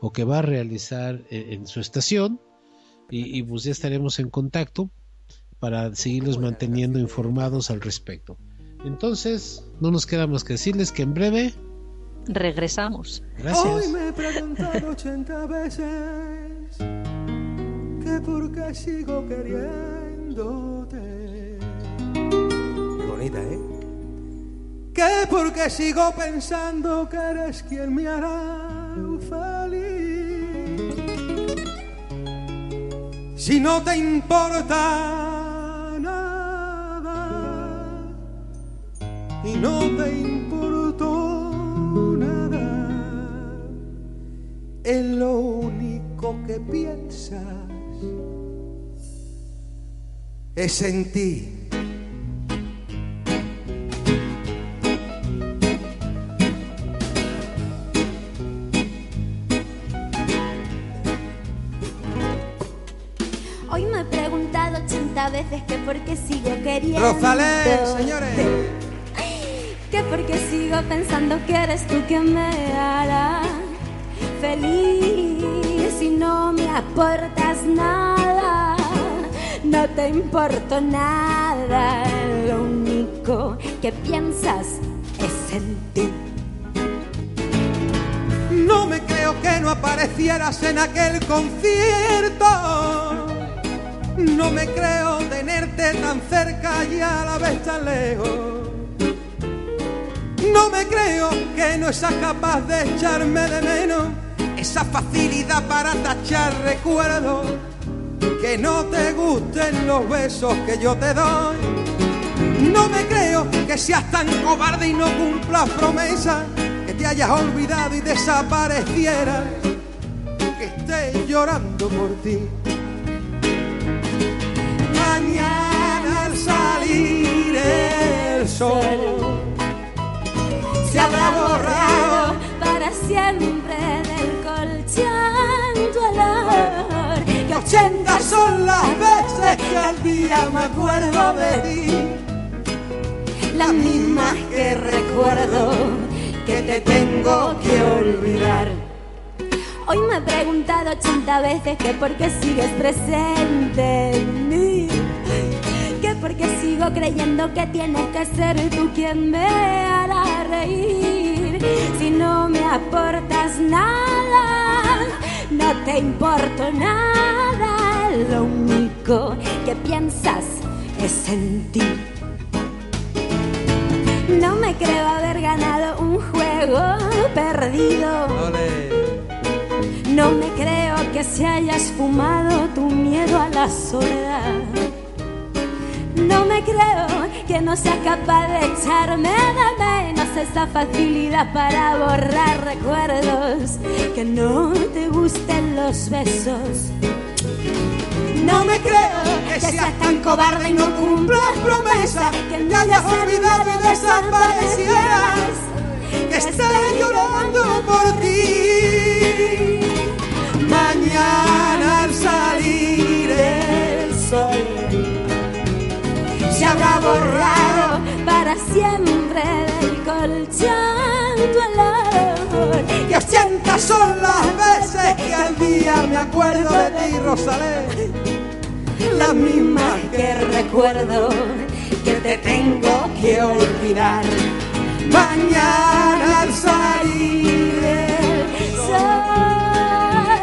o que va a realizar en, su estación y, y, pues ya estaremos en contacto para seguirlos manteniendo informados al respecto. Entonces, no nos queda más que decirles que en breve regresamos. Gracias. Hoy me he preguntado 80 veces que por qué sigo queriéndote. Qué bonita, ¿eh? Que por qué sigo pensando que eres quien me hará feliz. Si no te importa nada y no te importó en lo único que piensas es en ti. Hoy me he preguntado 80 veces que por qué sigo queriendo. Rosalén, señores. Que por qué sigo pensando que eres tú quien me hará feliz y no me aportas nada. No te importo nada. Lo único que piensas es en ti. No me creo que no aparecieras en aquel concierto. No me creo tenerte tan cerca y a la vez tan lejos. No me creo que no seas capaz de echarme de menos esa facilidad para tachar recuerdos. Que no te gusten los besos que yo te doy. No me creo que seas tan cobarde y no cumplas promesas. Que te hayas olvidado y desaparecieras. Que esté llorando por ti. Mañana al salir el sol se habrá borrado para siempre 80 son las veces que al día me acuerdo de ti. Las mismas que recuerdo que te tengo que olvidar. Hoy me he preguntado 80 veces que por qué sigues presente en mí. Que por qué sigo creyendo que tienes que ser tú quien me hará reír. Si no me aportas nada, no te importo nada. Lo único que piensas es en ti. No me creo haber ganado un juego perdido. No me creo que se hayas fumado tu miedo a la soledad. No me creo que no seas capaz de echarme de menos esa facilidad para borrar recuerdos. Que no te gusten los besos. No me creo que seas tan cobarde y no cumplas promesas. Que me hayas olvidado y desaparecieras. Que estaré llorando por ti. Mañana al salir el sol se habrá borrado para siempre del colchón tu olor. Que ochenta son las veces que al día me acuerdo de ti, Rosalén. Las mismas que recuerdo que te tengo que olvidar. Mañana al salir el sol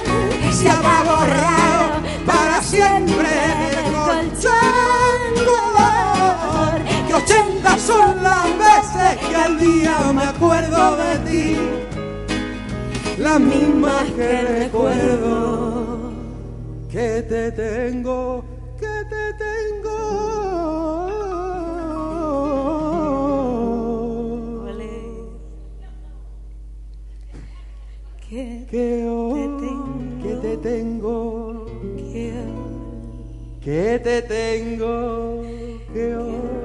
se habrá borrado para siempre del colchón tu olor. Que ochenta son las veces que al día me acuerdo de ti. Las mismas que recuerdo. Que te tengo, que te tengo. que, que hoy tengo, que te tengo, que que te tengo. Que.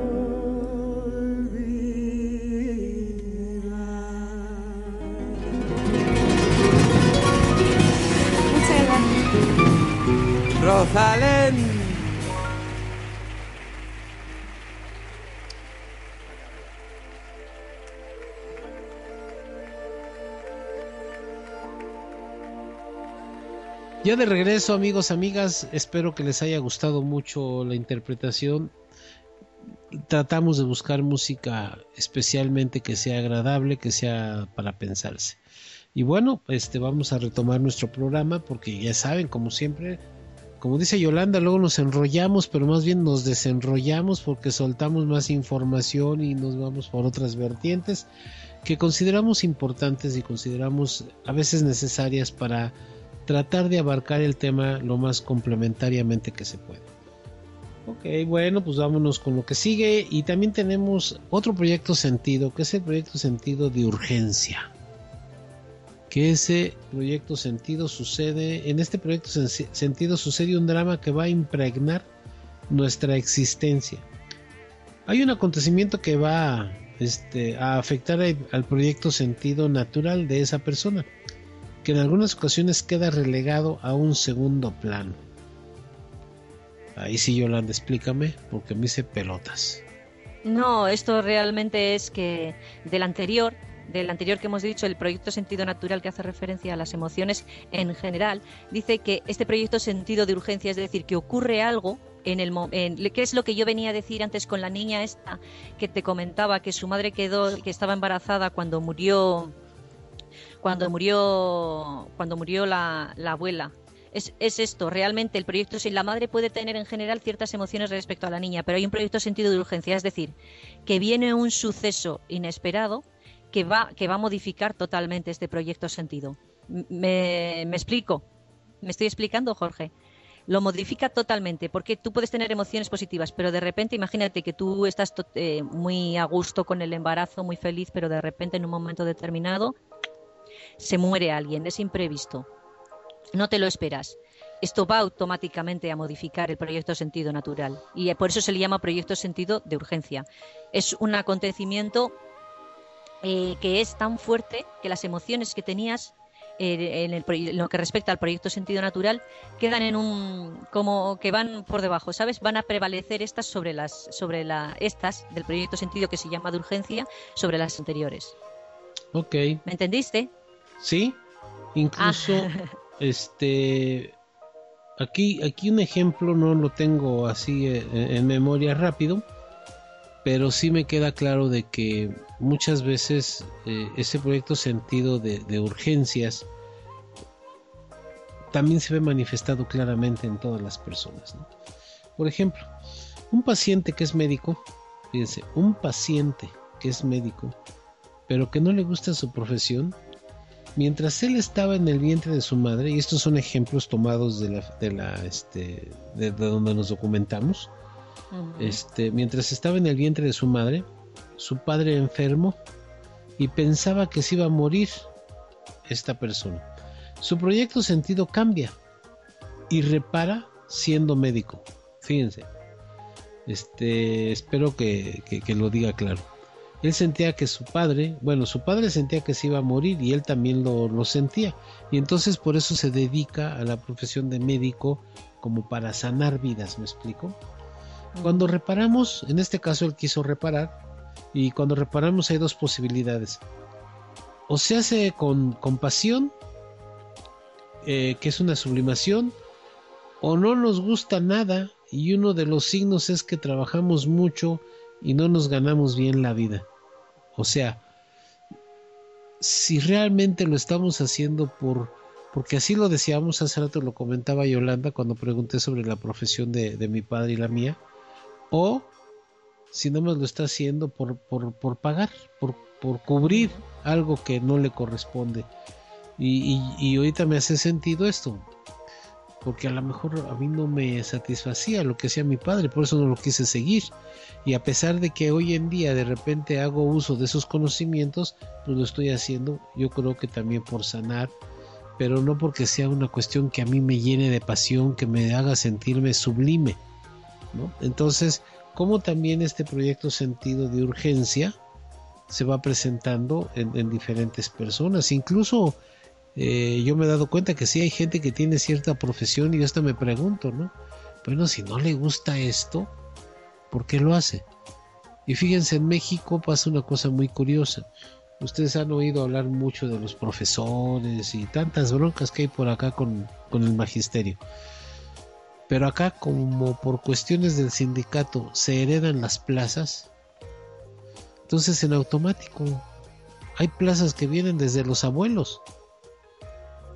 Rosalén. Ya de regreso, amigos, amigas, espero que les haya gustado mucho la interpretación. Tratamos de buscar música especialmente que sea agradable, que sea para pensarse. Y bueno, este vamos a retomar nuestro programa porque ya saben, como siempre, como dice Yolanda, luego nos enrollamos, pero más bien nos desenrollamos porque soltamos más información y nos vamos por otras vertientes que consideramos importantes y consideramos a veces necesarias para tratar de abarcar el tema lo más complementariamente que se puede. Ok, bueno, pues vámonos con lo que sigue. Y también tenemos otro proyecto sentido, que es el proyecto sentido de urgencia. Que ese proyecto sentido sucede, en este proyecto sentido sucede un drama que va a impregnar nuestra existencia. Hay un acontecimiento que va este, a afectar al proyecto sentido natural de esa persona que en algunas ocasiones queda relegado a un segundo plano. Ahí sí, Yolanda, explícame, porque me hice pelotas. No, esto realmente es que del anterior, del anterior que hemos dicho, el proyecto sentido natural que hace referencia a las emociones en general, dice que este proyecto sentido de urgencia, es decir, que ocurre algo en el en, ¿qué es lo que yo venía a decir antes con la niña esta que te comentaba que su madre quedó que estaba embarazada cuando murió cuando murió, cuando murió la, abuela. Es, esto, realmente el proyecto, la madre puede tener en general ciertas emociones respecto a la niña, pero hay un proyecto sentido de urgencia, es decir, que viene un suceso inesperado que va, que va a modificar totalmente este proyecto sentido. ¿Me, explico? ¿Me estoy explicando, Jorge? Lo modifica totalmente, porque tú puedes tener emociones positivas, pero de repente imagínate que tú estás eh, muy a gusto con el embarazo, muy feliz, pero de repente en un momento determinado se muere alguien, es imprevisto, no te lo esperas. Esto va automáticamente a modificar el proyecto sentido natural y por eso se le llama proyecto sentido de urgencia. Es un acontecimiento eh, que es tan fuerte que las emociones que tenías eh, en, lo que respecta al proyecto sentido natural quedan en un como que van por debajo, ¿sabes? Van a prevalecer estas sobre las sobre la estas del proyecto sentido que se llama de urgencia sobre las anteriores. Ok. ¿Me entendiste? Sí, incluso ah. este aquí aquí un ejemplo no lo tengo así eh, en, memoria rápido, pero sí me queda claro de que muchas veces eh, ese proyecto sentido de, urgencias también se ve manifestado claramente en todas las personas. Por ejemplo, un paciente que es médico, fíjense, un paciente que es médico, pero que no le gusta su profesión, mientras él estaba en el vientre de su madre, y estos son ejemplos tomados de la, de este, de, donde nos documentamos, este, mientras estaba en el vientre de su madre, su padre enfermo y pensaba que se iba a morir esta persona. Su proyecto sentido cambia y repara siendo médico. Fíjense. Este, espero que lo diga claro él sentía que su padre, bueno, su padre sentía que se iba a morir y él también lo, sentía. Y entonces por eso se dedica a la profesión de médico como para sanar vidas, ¿me explico? Cuando reparamos, en este caso él quiso reparar, y cuando reparamos hay dos posibilidades. O se hace con compasión, eh, que es una sublimación, o no nos gusta nada, y uno de los signos es que trabajamos mucho y no nos ganamos bien la vida. O sea, si realmente lo estamos haciendo por porque así lo decíamos hace rato lo comentaba Yolanda cuando pregunté sobre la profesión de, mi padre y la mía o si no más lo está haciendo por, por, por pagar por, por, cubrir algo que no le corresponde y, y, y ahorita me hace sentido esto porque a lo mejor a mí no me satisfacía lo que hacía mi padre, por eso no lo quise seguir. Y a pesar de que hoy en día de repente hago uso de esos conocimientos, pues lo estoy haciendo, yo creo que también por sanar pero no porque sea una cuestión que a mí me llene de pasión, que me haga sentirme sublime. Entonces, como también este proyecto sentido de urgencia se va presentando en, diferentes personas, incluso eh, yo me he dado cuenta que sí hay gente que tiene cierta profesión y yo hasta me pregunto, ¿no? Bueno, si no le gusta esto, ¿por qué lo hace? Y fíjense, en México pasa una cosa muy curiosa. Ustedes han oído hablar mucho de los profesores y tantas broncas que hay por acá con, el magisterio. Pero acá, como por cuestiones del sindicato se heredan las plazas, entonces en automático hay plazas que vienen desde los abuelos.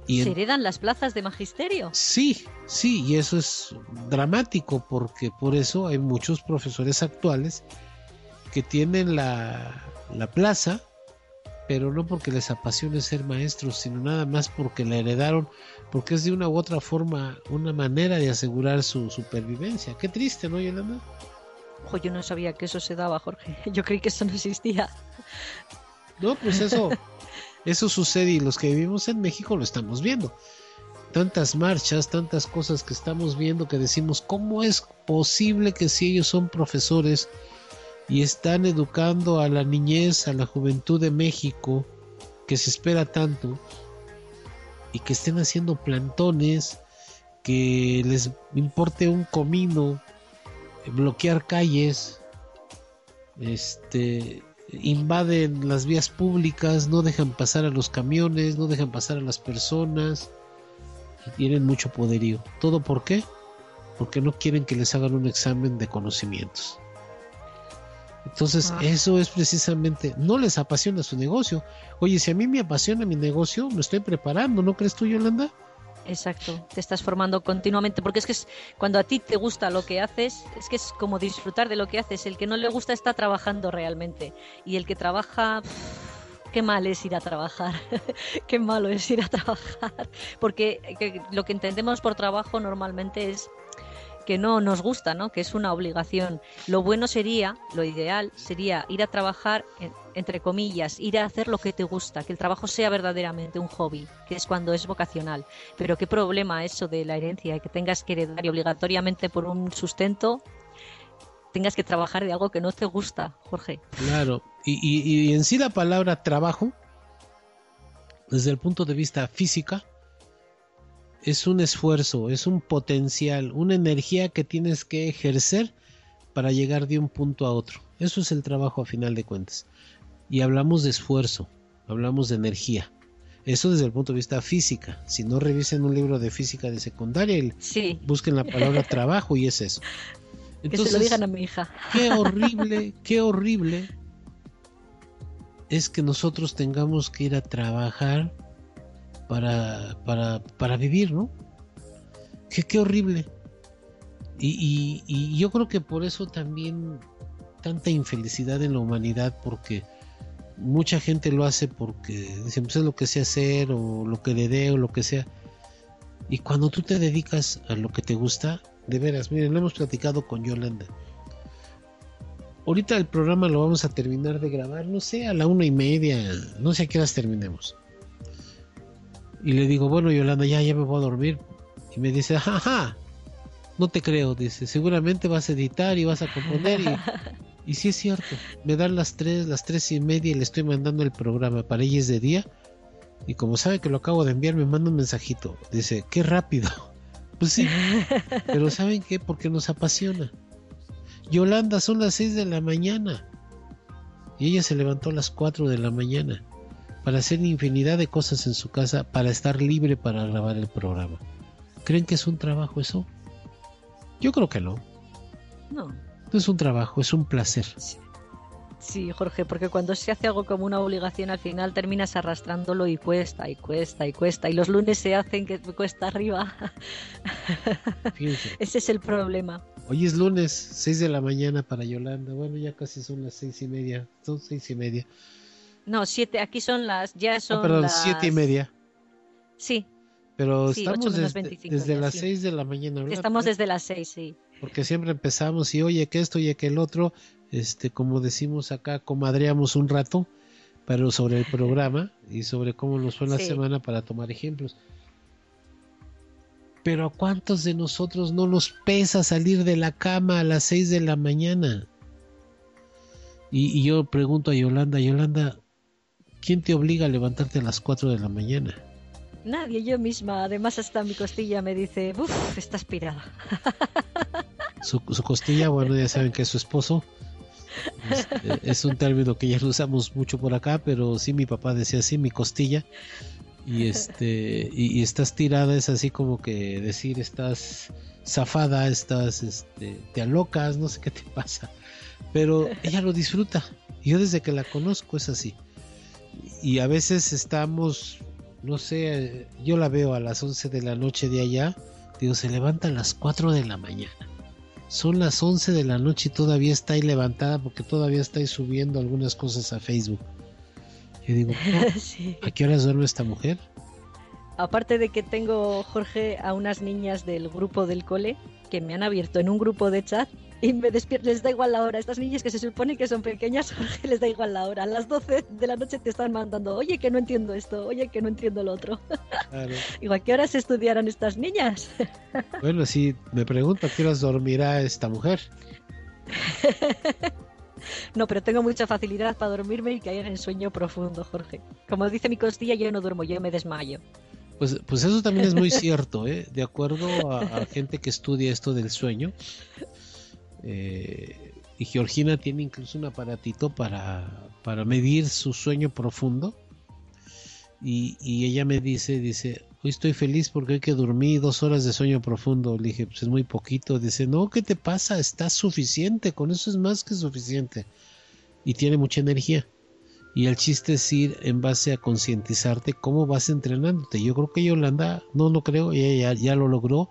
Y ¿Se heredan las plazas de magisterio? Sí, sí, y eso es dramático porque por eso hay muchos profesores actuales que tienen la, la plaza pero no porque les apasione ser maestros, sino nada más porque la heredaron, porque es de una u otra forma una manera de asegurar su supervivencia. Qué triste, ¿no, Yolanda? Ojo, yo no sabía que eso se daba, Jorge. Yo creí que eso no existía. No, pues eso, eso sucede y los que vivimos en México lo estamos viendo. Tantas marchas, tantas cosas que estamos viendo que decimos, ¿cómo es posible que si ellos son profesores, y están educando a la niñez, a la juventud de México, que se espera tanto, y que estén haciendo plantones, que les importe un comino, bloquear calles, este, invaden las vías públicas, no dejan pasar a los camiones, no dejan pasar a las personas, y tienen mucho poderío. ¿Todo por qué? Porque no quieren que les hagan un examen de conocimientos. Entonces, ah. eso es precisamente, no les apasiona su negocio. Oye, si a mí me apasiona mi negocio, me estoy preparando, ¿no crees tú, Yolanda? Exacto, te estás formando continuamente, porque es que es, cuando a ti te gusta lo que haces, es que es como disfrutar de lo que haces. El que no le gusta está trabajando realmente. Y el que trabaja, qué mal es ir a trabajar, qué malo es ir a trabajar. Porque lo que entendemos por trabajo normalmente es que no nos gusta, ¿no? que es una obligación. Lo bueno sería, lo ideal sería ir a trabajar, entre comillas, ir a hacer lo que te gusta, que el trabajo sea verdaderamente un hobby, que es cuando es vocacional. Pero qué problema eso de la herencia, que tengas que heredar y obligatoriamente por un sustento tengas que trabajar de algo que no te gusta, Jorge. Claro, y, y en sí la palabra trabajo, desde el punto de vista física, es un esfuerzo, es un potencial, una energía que tienes que ejercer para llegar de un punto a otro. Eso es el trabajo a final de cuentas. Y hablamos de esfuerzo, hablamos de energía. Eso desde el punto de vista física. Si no revisen un libro de física de secundaria, busquen la palabra trabajo y es eso. Entonces, que se lo digan a mi hija. Qué horrible, qué horrible es que nosotros tengamos que ir a trabajar para, para, para vivir, ¿no? Qué, qué horrible. Y, y, yo creo que por eso también tanta infelicidad en la humanidad, porque mucha gente lo hace porque dicen, pues es lo que sé hacer, o lo que le dé, o lo que sea. Y cuando tú te dedicas a lo que te gusta, de veras, miren, lo hemos platicado con Yolanda. Ahorita el programa lo vamos a terminar de grabar, no sé, a la una y media, no sé a qué horas terminemos. Y le digo, bueno, Yolanda, ya, ya me voy a dormir. Y me dice, jaja, no te creo, dice, seguramente vas a editar y vas a componer. Y, y sí es cierto, me dan las tres, las tres y media y le estoy mandando el programa. Para ella es de día. Y como sabe que lo acabo de enviar, me manda un mensajito. Dice, qué rápido. Pues sí, pero ¿saben qué? Porque nos apasiona. Yolanda, son las seis de la mañana. Y ella se levantó a las cuatro de la mañana para hacer infinidad de cosas en su casa para estar libre para grabar el programa. ¿Creen que es un trabajo eso? Yo creo que no. No. No es un trabajo, es un placer. Sí. Jorge, porque cuando se hace algo como una obligación, al final terminas arrastrándolo y cuesta y cuesta y cuesta. Y los lunes se hacen que cuesta arriba. Ese es el problema. Hoy es lunes, 6 de la mañana para Yolanda. Bueno, ya casi son las seis y media. Son seis y media. No, siete, aquí son las, ya ah, son ah, perdón, siete y media. Sí. Pero estamos desde, las seis de la mañana, ¿verdad? Estamos desde las seis, sí. Porque siempre empezamos y oye que esto, oye que el otro, este, como decimos acá, comadreamos un rato pero sobre el programa y sobre cómo nos fue la semana para tomar ejemplos. Pero ¿a cuántos de nosotros no nos pesa salir de la cama a las 6 de la mañana? Y, yo pregunto a Yolanda, Yolanda, ¿quién te obliga a levantarte a las 4 de la mañana? Nadie, yo misma. Además, hasta mi costilla me dice, uff, está aspirada. Su, costilla, bueno, ya saben que es su esposo. Este, es un término que ya no usamos mucho por acá, pero sí mi papá decía así, mi costilla. Y este, y, estás tirada, es así como que decir estás zafada, estás, este, te alocas, no sé qué te pasa. Pero ella lo disfruta. Yo desde que la conozco es así. Y a veces estamos no sé, yo la veo a las 11 de la noche de allá, digo, se levanta a las 4 de la mañana. Son las 11 de la noche y todavía está ahí levantada porque todavía está ahí subiendo algunas cosas a Facebook. Yo digo, ¿a qué horas duerme esta mujer? Aparte de que tengo, Jorge, a unas niñas del grupo del cole que me han abierto en un grupo de chat y me despierto, les da igual la hora. Estas niñas que se supone que son pequeñas, Jorge, les da igual la hora. A las 12 de la noche te están mandando, oye, que no entiendo esto, oye, que no entiendo lo otro. Claro. ¿a qué horas estudiarán estas niñas? bueno, sí, me pregunto, ¿a qué horas dormirá esta mujer? No, pero tengo mucha facilidad para dormirme y caer en sueño profundo, Jorge. Como dice mi costilla, yo no duermo, yo me desmayo. Pues, pues eso también es muy cierto, ¿eh? De acuerdo a gente que estudia esto del sueño, eh, y Georgina tiene incluso un aparatito para, para medir su sueño profundo. Y, ella me dice, dice, hoy estoy feliz porque hoy que dormí dos horas de sueño profundo. Le dije, pues es muy poquito. Dice, no, ¿qué te pasa? Está suficiente, con eso es más que suficiente. Y tiene mucha energía. Y el chiste es ir en base a concientizarte cómo vas entrenándote. Yo creo que Yolanda, no lo creo, ella ya lo logró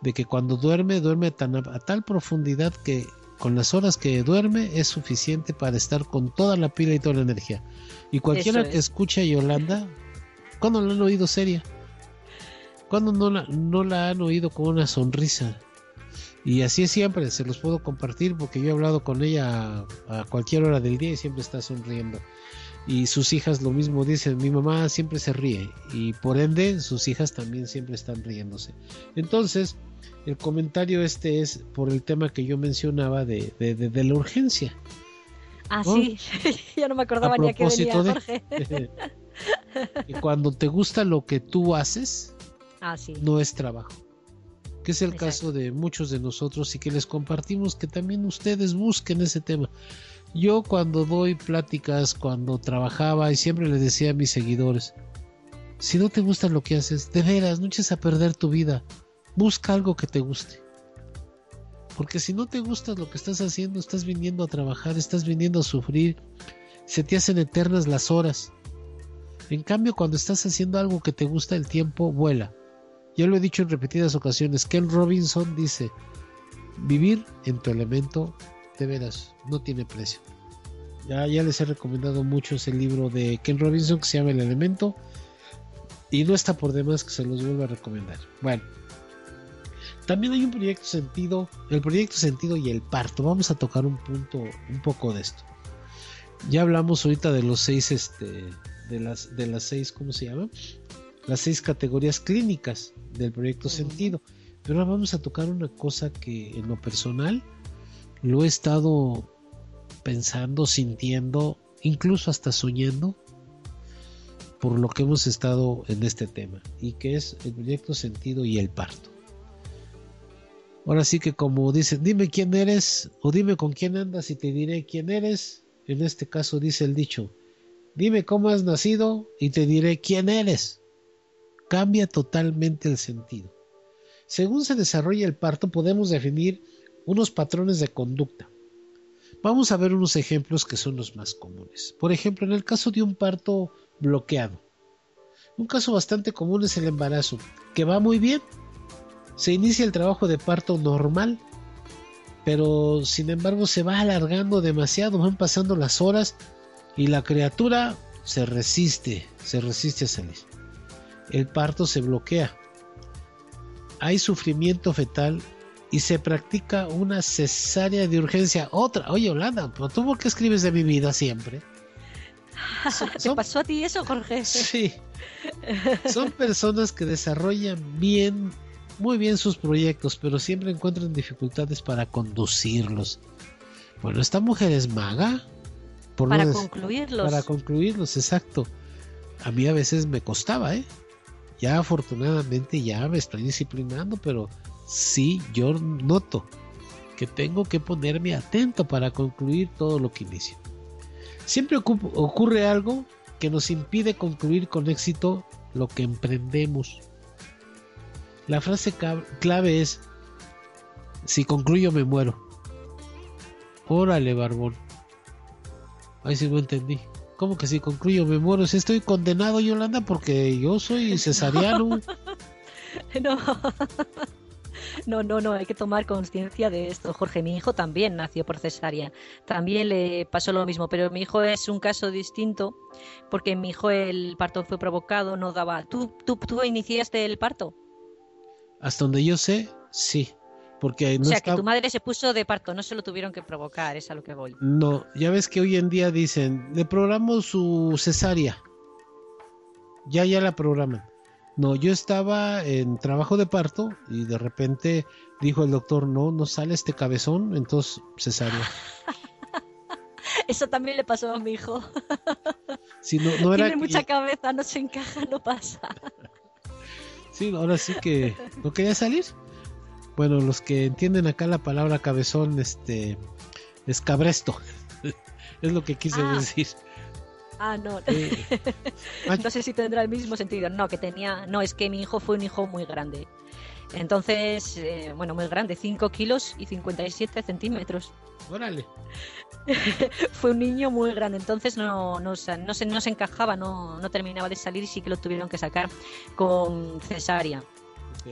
de que cuando duerme, duerme a, tal profundidad que con las horas que duerme es suficiente para estar con toda la pila y toda la energía. Y cualquiera que escuche a Yolanda, cuando la han oído seria? cuando no la, no la han oído con una sonrisa? Y así es siempre, se los puedo compartir porque yo he hablado con ella a cualquier hora del día y siempre está sonriendo y sus hijas lo mismo dicen, mi mamá siempre se ríe y por ende sus hijas también siempre están riéndose. Entonces, el comentario este es por el tema que yo mencionaba de, de, la urgencia. Ah, sí, ya no me acordaba ni a qué venía, Jorge. cuando te gusta lo que tú haces, ah, sí. no es trabajo. Que es el caso de muchos de nosotros y que les compartimos que también ustedes busquen ese tema. Yo cuando doy pláticas, cuando trabajaba y siempre le decía a mis seguidores, si no te gusta lo que haces, de veras, no eches a perder tu vida, busca algo que te guste. Porque si no te gusta lo que estás haciendo, estás viniendo a trabajar, estás viniendo a sufrir, se te hacen eternas las horas. En cambio, cuando estás haciendo algo que te gusta, el tiempo vuela. Ya lo he dicho en repetidas ocasiones, Ken Robinson dice, vivir en tu elemento de veras, no tiene precio. Ya, ya les he recomendado mucho ese libro de Ken Robinson que se llama El Elemento. Y no está por demás que se los vuelva a recomendar. Bueno, también hay un proyecto sentido, el proyecto sentido y el parto. Vamos a tocar un punto, un poco de esto. Ya hablamos ahorita de los seis, este, de las, de las seis, ¿cómo se llama? Las seis categorías clínicas del proyecto sentido. Pero ahora vamos a tocar una cosa que en lo personal lo he estado pensando, sintiendo, incluso hasta soñando por lo que hemos estado en este tema y que es el proyecto sentido y el parto. Ahora sí que como dicen, dime quién eres o dime con quién andas y te diré quién eres. En este caso dice el dicho, dime cómo has nacido y te diré quién eres. Cambia totalmente el sentido. Según se desarrolla el parto podemos definir unos patrones de conducta. Vamos a ver unos ejemplos que son los más comunes. Por ejemplo, en el caso de un parto bloqueado. Un caso bastante común es el embarazo, que va muy bien. Se inicia el trabajo de parto normal, pero sin embargo se va alargando demasiado, van pasando las horas y la criatura se resiste, se resiste a salir. El parto se bloquea. Hay sufrimiento fetal y se practica una cesárea de urgencia. Otra, oye Holanda, ¿tú por qué escribes de mi vida siempre? ¿Te pasó a ti eso, Jorge? Sí. Son personas que desarrollan bien, muy bien sus proyectos, pero siempre encuentran dificultades para conducirlos. Bueno, esta mujer es maga. para concluirlos. Para concluirlos, exacto. A mí a veces me costaba, ¿eh? Ya afortunadamente ya me estoy disciplinando, pero sí yo noto que tengo que ponerme atento para concluir todo lo que inicio. Siempre ocurre algo que nos impide concluir con éxito lo que emprendemos. La frase clave es, si concluyo me muero. Órale, barbón. Ahí sí no entendí. ¿Cómo que si concluyo me muero? Si estoy condenado, Yolanda, porque yo soy cesariano. no. No, no, no, hay que tomar conciencia de esto. Jorge, mi hijo también nació por cesárea. También le pasó lo mismo, pero mi hijo es un caso distinto porque mi hijo el parto fue provocado, no daba. ¿Tú, tú, tú iniciaste el parto? Hasta donde yo sé, sí. Porque o sea, que tu madre se puso de parto, no se lo tuvieron que provocar, es a lo que voy. No, ya ves que hoy en día dicen, le programamos su cesárea. Ya, ya la programan. No, yo estaba en trabajo de parto y de repente dijo el doctor, no, no sale este cabezón, entonces cesárea. Eso también le pasó a mi hijo. Sí, no, no era Tiene mucha cabeza, no se encaja, no pasa. Sí, ahora sí que no quería salir. Bueno, los que entienden acá la palabra cabezón, este, es cabresto. es lo que quise Ah. decir. Ah, no. Eh, no sé si tendrá el mismo sentido. No, que tenía. No, es que mi hijo fue un hijo muy grande. Entonces, eh, bueno, muy grande, 5 kilos y 57 centímetros. Órale. fue un niño muy grande, entonces no, no, se- no, se, no se encajaba, no, no terminaba de salir y sí que lo tuvieron que sacar con cesárea.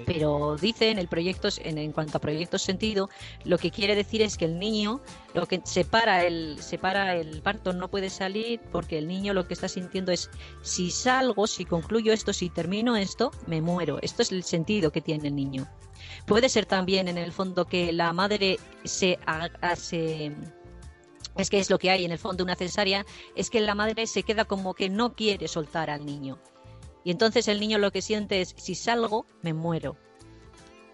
Pero dice en el proyecto, en, cuanto a proyectos sentido, lo que quiere decir es que el niño, lo que separa el, separa el parto no puede salir porque el niño lo que está sintiendo es si salgo, si concluyo esto, si termino esto, me muero. Esto es el sentido que tiene el niño. Puede ser también en el fondo que la madre se, ha- se es que es lo que hay en el fondo una cesárea, es que la madre se queda como que no quiere soltar al niño. Y entonces el niño lo que siente es, si salgo, me muero.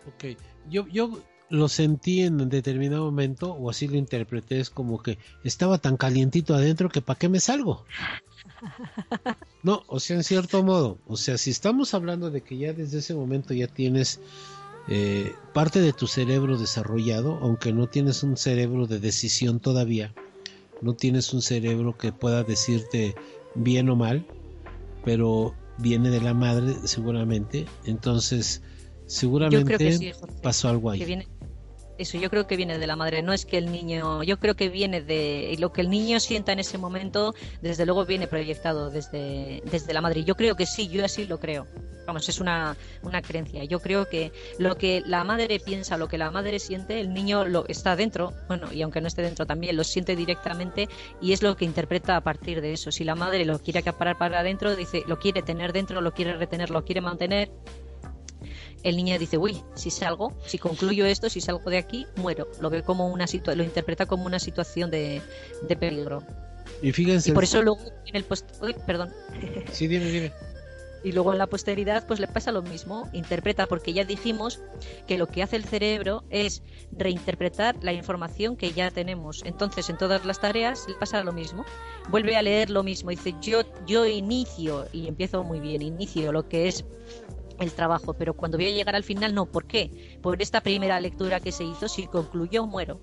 Ok, yo, yo lo sentí en determinado momento, o así lo interpreté, es como que estaba tan calientito adentro que ¿para qué me salgo? No, o sea, en cierto modo, o sea, si estamos hablando de que ya desde ese momento ya tienes eh, parte de tu cerebro desarrollado, aunque no tienes un cerebro de decisión todavía, no tienes un cerebro que pueda decirte bien o mal, pero viene de la madre seguramente, entonces seguramente sí, pasó algo ahí. Que viene, eso, yo creo que viene de la madre. No es que el niño, yo creo que viene de lo que el niño sienta en ese momento, desde luego viene proyectado desde, desde la madre. Yo creo que sí, yo así lo creo. Vamos, es una, una creencia. Yo creo que lo que la madre piensa, lo que la madre siente, el niño lo está dentro, bueno, y aunque no esté dentro también, lo siente directamente y es lo que interpreta a partir de eso. Si la madre lo quiere acaparar para adentro, dice, lo quiere tener dentro, lo quiere retener, lo quiere mantener, el niño dice, uy, si salgo, si concluyo esto, si salgo de aquí, muero. Lo ve como una situa lo interpreta como una situación de, de peligro. Y fíjense, Y por eso luego en el post uy, perdón. sí, dime, dime. Y luego en la posteridad pues le pasa lo mismo, interpreta porque ya dijimos que lo que hace el cerebro es reinterpretar la información que ya tenemos. Entonces en todas las tareas le pasa lo mismo. Vuelve a leer lo mismo, dice yo yo inicio y empiezo muy bien, inicio lo que es el trabajo, pero cuando voy a llegar al final no, ¿por qué? Por esta primera lectura que se hizo, si concluyó muero.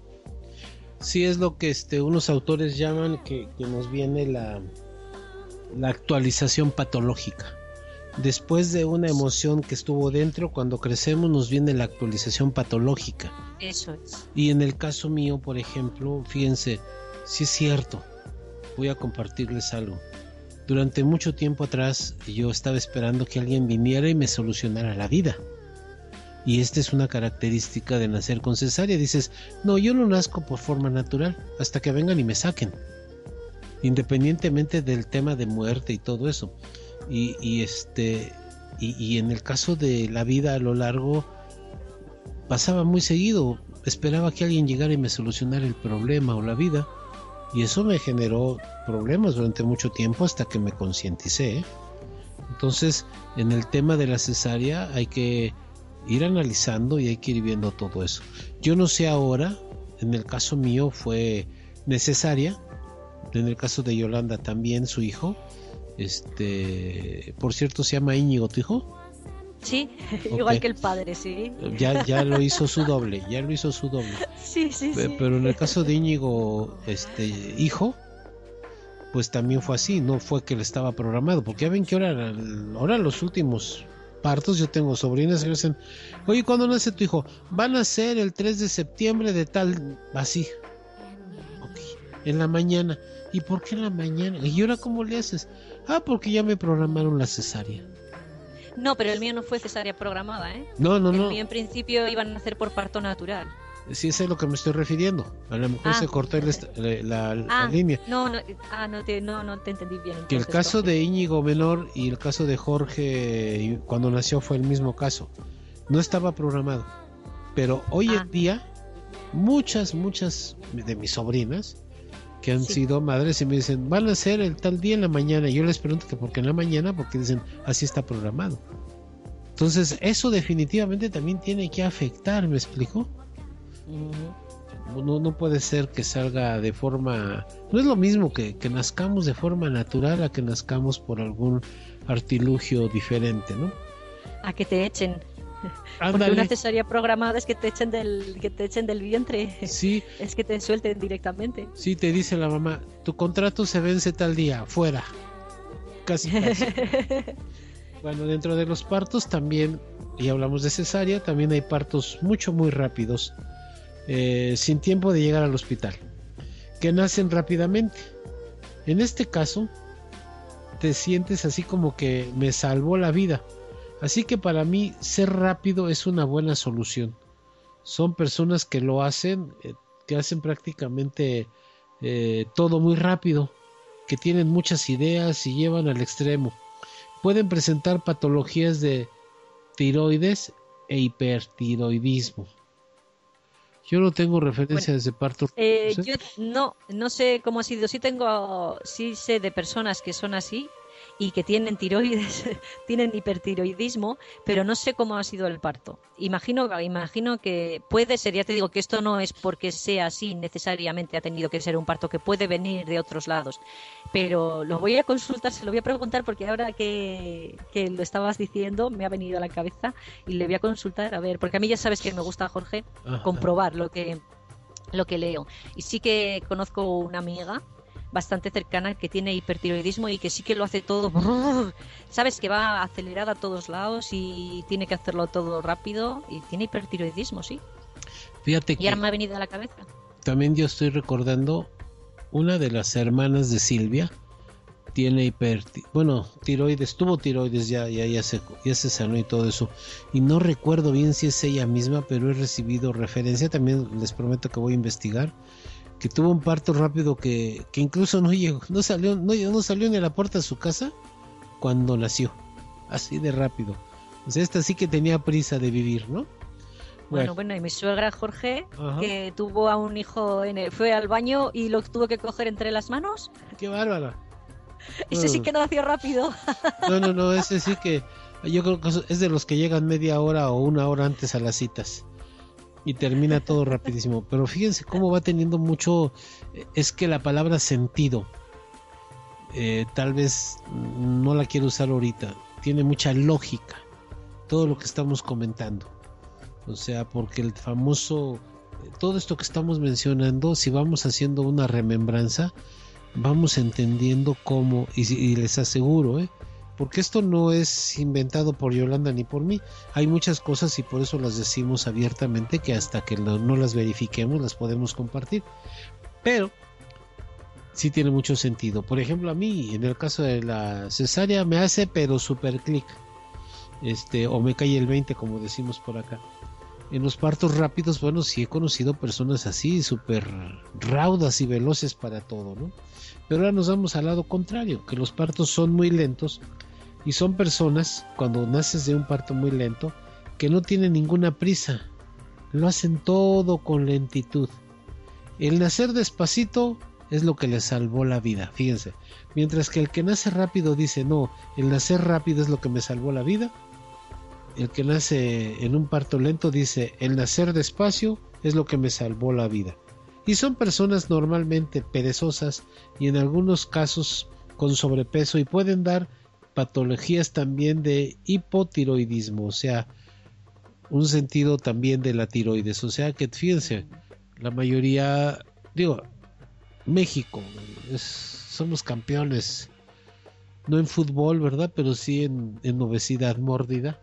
Sí, es lo que este, unos autores llaman que, que nos viene la, la actualización patológica. Después de una emoción que estuvo dentro, cuando crecemos nos viene la actualización patológica. Eso es. Y en el caso mío, por ejemplo, fíjense, si es cierto, voy a compartirles algo. Durante mucho tiempo atrás yo estaba esperando que alguien viniera y me solucionara la vida. Y esta es una característica de nacer con cesárea. Dices, no, yo no nazco por forma natural, hasta que vengan y me saquen. Independientemente del tema de muerte y todo eso. Y, y este, y, y en el caso de la vida a lo largo, pasaba muy seguido. Esperaba que alguien llegara y me solucionara el problema o la vida. Y eso me generó problemas durante mucho tiempo hasta que me concienticé. Entonces, en el tema de la cesárea hay que ir analizando y hay que ir viendo todo eso. Yo no sé ahora, en el caso mío fue necesaria, en el caso de Yolanda también su hijo, este, por cierto se llama Íñigo tu hijo. Sí, igual que el padre, sí. Ya, ya lo hizo su doble, ya lo hizo su doble. Sí, sí, sí. Pero en el caso de Íñigo, este, hijo, pues también fue así, no fue que le estaba programado, porque ya ven que ahora, ahora los últimos partos, yo tengo sobrinas que dicen, oye, ¿cuándo nace tu hijo? Van a ser el 3 de septiembre de tal, así, en la mañana. ¿Y por qué en la mañana? ¿Y ahora cómo le haces? Ah, porque ya me programaron la cesárea. No, pero el mío no fue cesárea programada, ¿eh? No, no, el no. mío en principio iban a hacer por parto natural. Sí, es a lo que me estoy refiriendo. A lo mejor Ah. se cortó el est- la, la- la Ah, línea. no, no, ah, no te, no, no te entendí bien. Que el caso de Íñigo menor y el caso de Jorge cuando nació fue el mismo caso. No estaba programado. Pero hoy Ah. en día, muchas, muchas de mis sobrinas que han Sí. sido madres y me dicen, van a ser el tal día en la mañana. Y yo les pregunto que por qué en la mañana, porque dicen, así está programado. Entonces, eso definitivamente también tiene que afectar, ¿me explico? No, no puede ser que salga de forma... No es lo mismo que, que nazcamos de forma natural a que nazcamos por algún artilugio diferente, ¿no? A que te echen. Porque Ándale. una cesárea programada es que te echen del, que te echen del vientre. Sí, Es que te suelten directamente. sí, te dice la mamá, tu contrato se vence tal día, fuera. Casi, casi. bueno, dentro de los partos también, y hablamos de cesárea, también hay partos mucho, muy rápidos, eh, sin tiempo de llegar al hospital, que nacen rápidamente. En este caso, te sientes así como que me salvó la vida. Así que para mí, ser rápido es una buena solución. Son personas que lo hacen, eh, que hacen prácticamente eh, todo muy rápido, que tienen muchas ideas y llevan al extremo. Pueden presentar patologías de tiroides e hipertiroidismo. Yo no tengo referencias de parto. Eh, ¿sí? yo no, no sé cómo ha sido. Sí tengo, sí sé de personas que son así y que tienen tiroides, tienen hipertiroidismo, pero no sé cómo ha sido el parto. Imagino, imagino que puede ser, ya te digo que esto no es porque sea así necesariamente ha tenido que ser un parto, que puede venir de otros lados. Pero lo voy a consultar, se lo voy a preguntar porque ahora que, que lo estabas diciendo me ha venido a la cabeza y le voy a consultar a ver, porque a mí ya sabes que me gusta Jorge Ajá. comprobar lo que lo que leo. Y sí que conozco una amiga bastante cercana que tiene hipertiroidismo y que sí que lo hace todo, brrr, sabes que va acelerada a todos lados y tiene que hacerlo todo rápido y tiene hipertiroidismo, sí. Fíjate Y que ahora me ha venido a la cabeza. también yo estoy recordando una de las hermanas de Silvia tiene hiper bueno tiroides tuvo tiroides ya ya ya se ya se sanó y todo eso y no recuerdo bien si es ella misma pero he recibido referencia también les prometo que voy a investigar que tuvo un parto rápido que, que incluso no llegó no salió no, no salió ni a la puerta de su casa cuando nació. Así de rápido. O sea esta sí que tenía prisa de vivir no Bueno, bueno, y mi suegra Jorge, Ajá. que tuvo a un hijo, en el- fue al baño y lo tuvo que coger entre las manos. qué bárbara. Ese sí que nació rápido. No, no, no, ese sí que yo creo que es de los que llegan media hora o una hora antes a las citas y termina todo rapidísimo. Pero fíjense cómo va teniendo mucho, es que la palabra sentido, eh, tal vez no la quiero usar ahorita, tiene mucha lógica todo lo que estamos comentando. O sea, porque el famoso, todo esto que estamos mencionando, si vamos haciendo una remembranza, vamos entendiendo cómo, y, y les aseguro, ¿eh? Porque esto no es inventado por Yolanda ni por mí, hay muchas cosas y por eso las decimos abiertamente que hasta que no, no las verifiquemos las podemos compartir. Pero sí tiene mucho sentido. Por ejemplo, a mí, en el caso de la cesárea, me hace pero super clic. Este, o me cae el 20, como decimos por acá. En los partos rápidos, bueno, sí he conocido personas así, súper raudas y veloces para todo, ¿no? Pero ahora nos vamos al lado contrario, que los partos son muy lentos y son personas, cuando naces de un parto muy lento, que no tienen ninguna prisa, lo hacen todo con lentitud. El nacer despacito es lo que le salvó la vida, fíjense. Mientras que el que nace rápido dice, no, el nacer rápido es lo que me salvó la vida. El que nace en un parto lento dice, el nacer despacio es lo que me salvó la vida. Y son personas normalmente perezosas y en algunos casos con sobrepeso y pueden dar patologías también de hipotiroidismo, o sea, un sentido también de la tiroides. O sea que fíjense, la mayoría, digo, México, somos campeones, no en fútbol, ¿verdad? Pero sí en, obesidad mórbida,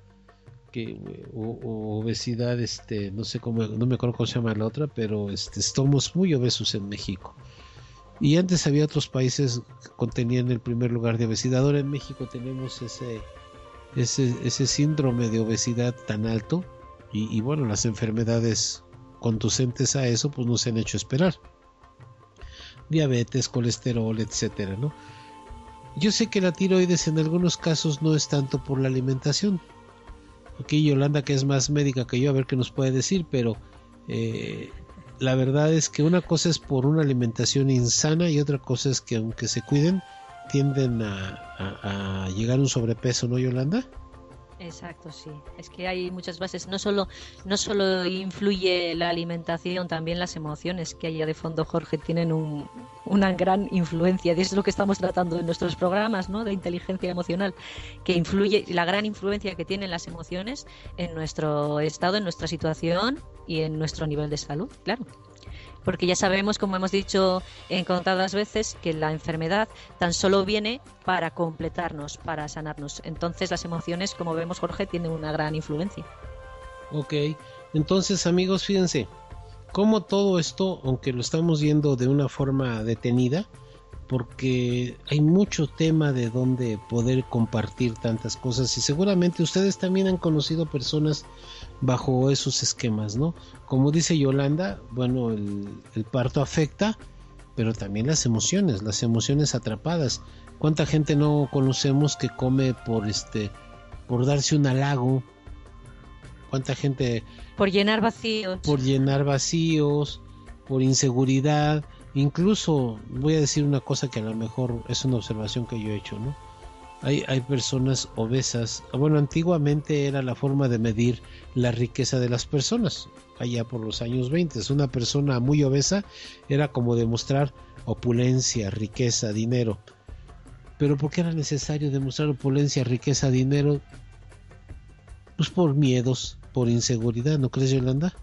que, o, obesidad, este, no sé cómo, no me acuerdo cómo se llama la otra, pero este, estamos muy obesos en México. Y antes había otros países que contenían el primer lugar de obesidad. Ahora en México tenemos ese, ese, ese síndrome de obesidad tan alto. Y, bueno, las enfermedades conducentes a eso pues nos han hecho esperar. Diabetes, colesterol, etcétera, ¿no? Yo sé que la tiroides en algunos casos no es tanto por la alimentación. Aquí Yolanda, que es más médica que yo, a ver qué nos puede decir, pero eh, la verdad es que una cosa es por una alimentación insana y otra cosa es que aunque se cuiden, tienden a, llegar a un sobrepeso, ¿no, Yolanda? Exacto, sí. Es que hay muchas bases. No solo, no solo influye la alimentación, también las emociones que hay de fondo, Jorge, tienen una gran influencia. Y es lo que estamos tratando en nuestros programas, ¿no? De inteligencia emocional, que influye, la gran influencia que tienen las emociones en nuestro estado, en nuestra situación y en nuestro nivel de salud, claro porque ya sabemos, como hemos dicho en contadas veces, que la enfermedad tan solo viene para completarnos, para sanarnos. Entonces las emociones, como vemos Jorge, tienen una gran influencia. Ok, entonces amigos, fíjense, cómo todo esto, aunque lo estamos viendo de una forma detenida, porque hay mucho tema de donde poder compartir tantas cosas y seguramente ustedes también han conocido personas bajo esos esquemas, ¿no? Como dice Yolanda, bueno, el, parto afecta, pero también las emociones, las emociones atrapadas. ¿Cuánta gente no conocemos que come por este, por darse un halago? ¿Cuánta gente por llenar vacíos? Por llenar vacíos, por inseguridad. Incluso voy a decir una cosa que a lo mejor es una observación que yo he hecho, ¿no? Hay, hay personas obesas. Bueno, antiguamente era la forma de medir la riqueza de las personas, allá por los años 20. Una persona muy obesa era como demostrar opulencia, riqueza, dinero. Pero ¿por qué era necesario demostrar opulencia, riqueza, dinero? Pues por miedos, por inseguridad, ¿no crees, Yolanda?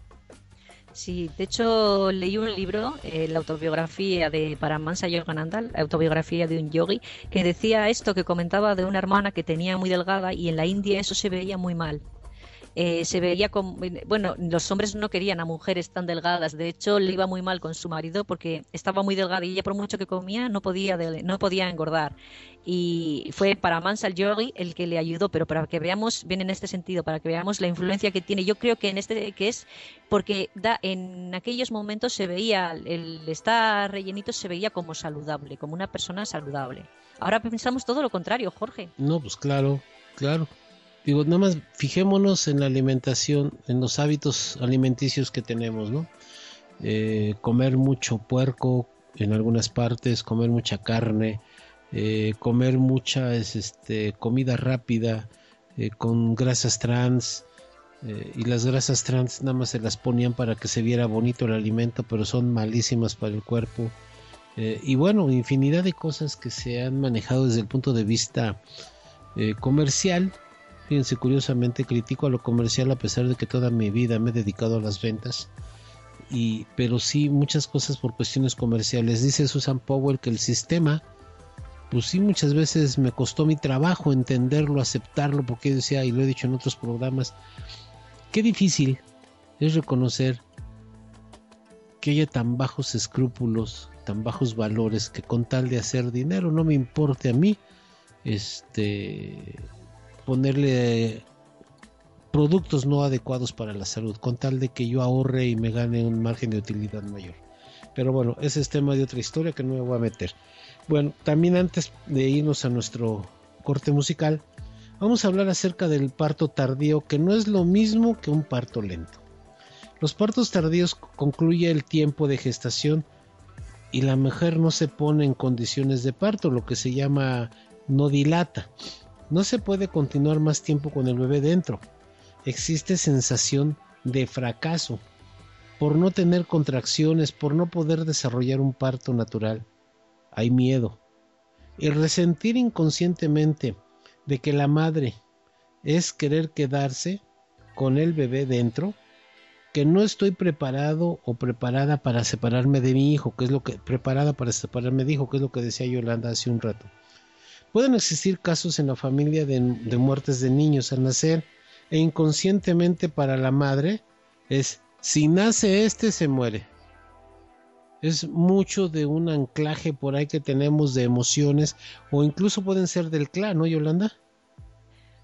Sí, de hecho leí un libro, eh, la autobiografía de Paramansa Yogananda, la autobiografía de un yogi, que decía esto, que comentaba de una hermana que tenía muy delgada y en la India eso se veía muy mal. Eh, se veía como, bueno, los hombres no querían a mujeres tan delgadas, de hecho le iba muy mal con su marido porque estaba muy delgada y ella por mucho que comía no podía, no podía engordar. Y fue para Mansal Yogi el que le ayudó, pero para que veamos, bien en este sentido, para que veamos la influencia que tiene, yo creo que en este, que es porque en aquellos momentos se veía, el estar rellenito se veía como saludable, como una persona saludable. Ahora pensamos todo lo contrario, Jorge. No, pues claro, claro. Digo, nada más fijémonos en la alimentación, en los hábitos alimenticios que tenemos, ¿no? Eh, comer mucho puerco en algunas partes, comer mucha carne, eh, comer mucha este, comida rápida eh, con grasas trans. y las grasas trans nada más se las ponían para que se viera bonito el alimento, pero son malísimas para el cuerpo. y bueno, infinidad de cosas que se han manejado desde el punto de vista comercial Fíjense, curiosamente critico a lo comercial a pesar de que toda mi vida me he dedicado a las ventas. Y, pero sí muchas cosas por cuestiones comerciales. Dice Susan Powell que el sistema, pues sí muchas veces me costó mi trabajo entenderlo, aceptarlo, porque decía, y lo he dicho en otros programas, qué difícil es reconocer que haya tan bajos escrúpulos, tan bajos valores, que con tal de hacer dinero no me importe a mí, este ponerle productos no adecuados para la salud, con tal de que yo ahorre y me gane un margen de utilidad mayor. Pero bueno, ese es tema de otra historia que no me voy a meter. Bueno, también antes de irnos a nuestro corte musical, vamos a hablar acerca del parto tardío, que no es lo mismo que un parto lento. Los partos tardíos concluye el tiempo de gestación y la mujer no se pone en condiciones de parto, lo que se llama no dilata. No se puede continuar más tiempo con el bebé dentro. Existe sensación de fracaso por no tener contracciones, por no poder desarrollar un parto natural. Hay miedo. El resentir inconscientemente de que la madre es querer quedarse con el bebé dentro, que no estoy preparado o preparada para separarme de mi hijo, que es lo que preparada para separarme de hijo, que es lo que decía Yolanda hace un rato. Pueden existir casos en la familia de, muertes de niños al nacer e inconscientemente para la madre es si nace este se muere. Es mucho de un anclaje por ahí que tenemos de emociones o incluso pueden ser del clan, ¿no, Yolanda?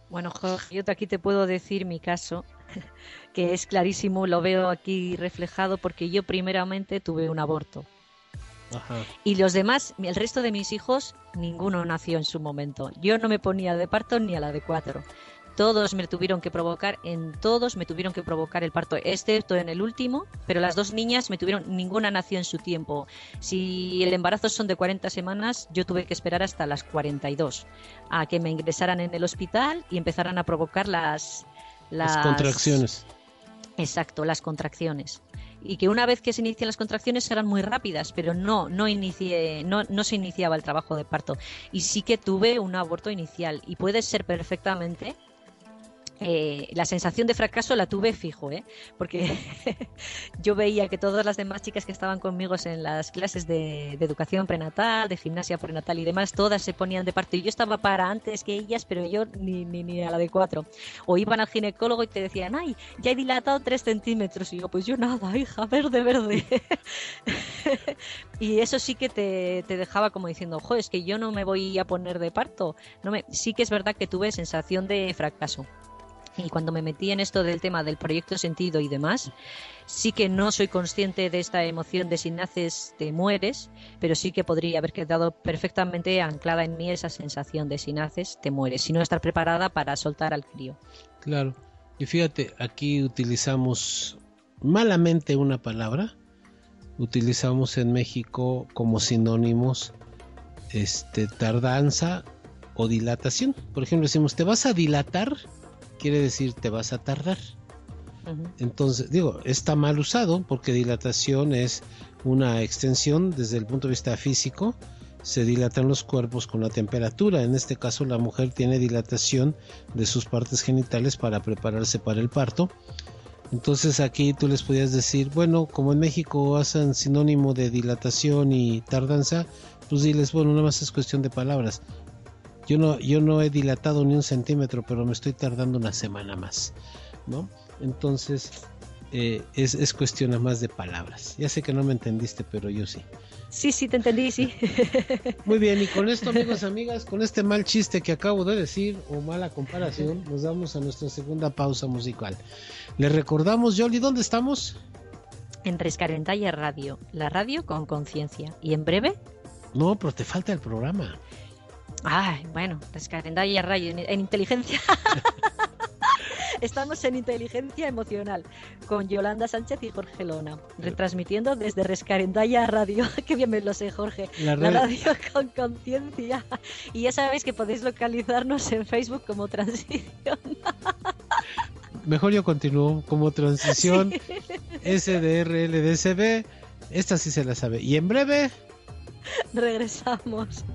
Bueno, Jorge, yo aquí te puedo decir mi caso, que es clarísimo, lo veo aquí reflejado porque yo primeramente tuve un aborto. Y los demás, el resto de mis hijos, ninguno nació en su momento. Yo no me ponía de parto ni a la de cuatro. Todos me tuvieron que provocar, en todos me tuvieron que provocar el parto, excepto en el último, pero las dos niñas me tuvieron, ninguna nació en su tiempo. Si el embarazo son de 40 semanas, yo tuve que esperar hasta las 42 a que me ingresaran en el hospital y empezaran a provocar las, las contracciones. Exacto, las contracciones y que una vez que se inician las contracciones eran muy rápidas, pero no, no, inicié, no, no se iniciaba el trabajo de parto. Y sí que tuve un aborto inicial y puede ser perfectamente eh, la sensación de fracaso la tuve fijo, ¿eh? porque yo veía que todas las demás chicas que estaban conmigo en las clases de, educación prenatal, de gimnasia prenatal y demás, todas se ponían de parto y yo estaba para antes que ellas, pero yo ni, ni, ni a la de cuatro. O iban al ginecólogo y te decían, ay, ya he dilatado tres centímetros. Y yo, pues yo nada, hija, verde, verde. y eso sí que te, te, dejaba como diciendo, ojo, es que yo no me voy a poner de parto. No me... Sí que es verdad que tuve sensación de fracaso. Y cuando me metí en esto del tema del proyecto sentido y demás, sí que no soy consciente de esta emoción de si naces te mueres, pero sí que podría haber quedado perfectamente anclada en mí esa sensación de si naces te mueres, si no estar preparada para soltar al crío. Claro. Y fíjate, aquí utilizamos malamente una palabra, utilizamos en México como sinónimos este tardanza o dilatación. Por ejemplo, decimos, "¿Te vas a dilatar?" Quiere decir te vas a tardar. Entonces, digo, está mal usado porque dilatación es una extensión desde el punto de vista físico. Se dilatan los cuerpos con la temperatura. En este caso, la mujer tiene dilatación de sus partes genitales para prepararse para el parto. Entonces aquí tú les podías decir, bueno, como en México hacen sinónimo de dilatación y tardanza, pues diles, bueno, nada más es cuestión de palabras. Yo no, yo no he dilatado ni un centímetro, pero me estoy tardando una semana más, ¿no? Entonces, eh, es, es cuestión más de palabras. Ya sé que no me entendiste, pero yo sí. Sí, sí, te entendí, sí. Muy bien, y con esto, amigos, amigas, con este mal chiste que acabo de decir, o mala comparación, nos damos a nuestra segunda pausa musical. Les recordamos, Jolly, ¿dónde estamos? En Rescarentaya Radio, la radio con conciencia. ¿Y en breve? No, pero te falta el programa. Ay, bueno, Rescarentaya Radio, en inteligencia. Estamos en Inteligencia Emocional con Yolanda Sánchez y Jorge Lona, retransmitiendo desde Rescarendaya Radio. Qué bien me lo sé, Jorge. La, radio con conciencia. Y ya sabéis que podéis localizarnos en Facebook como Transición. Mejor yo continúo como Transición SDRLDCB. Esta sí se la sabe. Y en breve. Regresamos.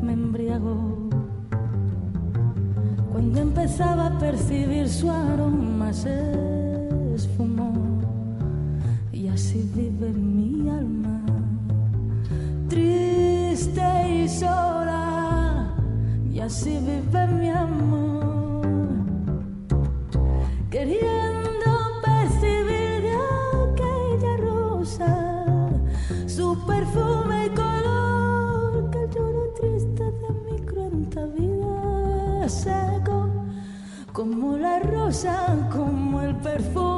Me embriagó. Cuando empezaba a percibir su aroma se esfumó y así vive mi alma, triste y sola, y así vive mi amor, como el perfume.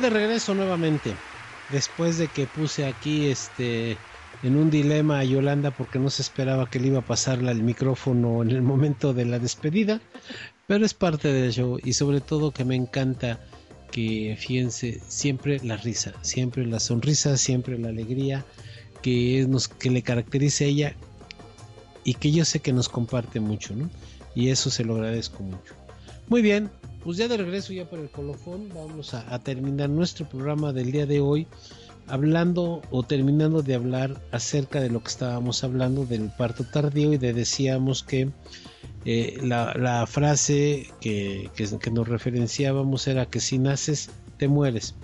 De regreso nuevamente, después de que puse aquí este en un dilema a Yolanda porque no se esperaba que le iba a pasarla el micrófono en el momento de la despedida, pero es parte del show y sobre todo que me encanta que fíjense siempre la risa, siempre la sonrisa, siempre la alegría que nos que le caracteriza a ella y que yo sé que nos comparte mucho, ¿no? Y eso se lo agradezco mucho. Muy bien, pues ya de regreso ya por el colofón, vamos a, terminar nuestro programa del día de hoy hablando o terminando de hablar acerca de lo que estábamos hablando del parto tardío y de decíamos que eh, la, la, frase que, que, que nos referenciábamos era que si naces te mueres,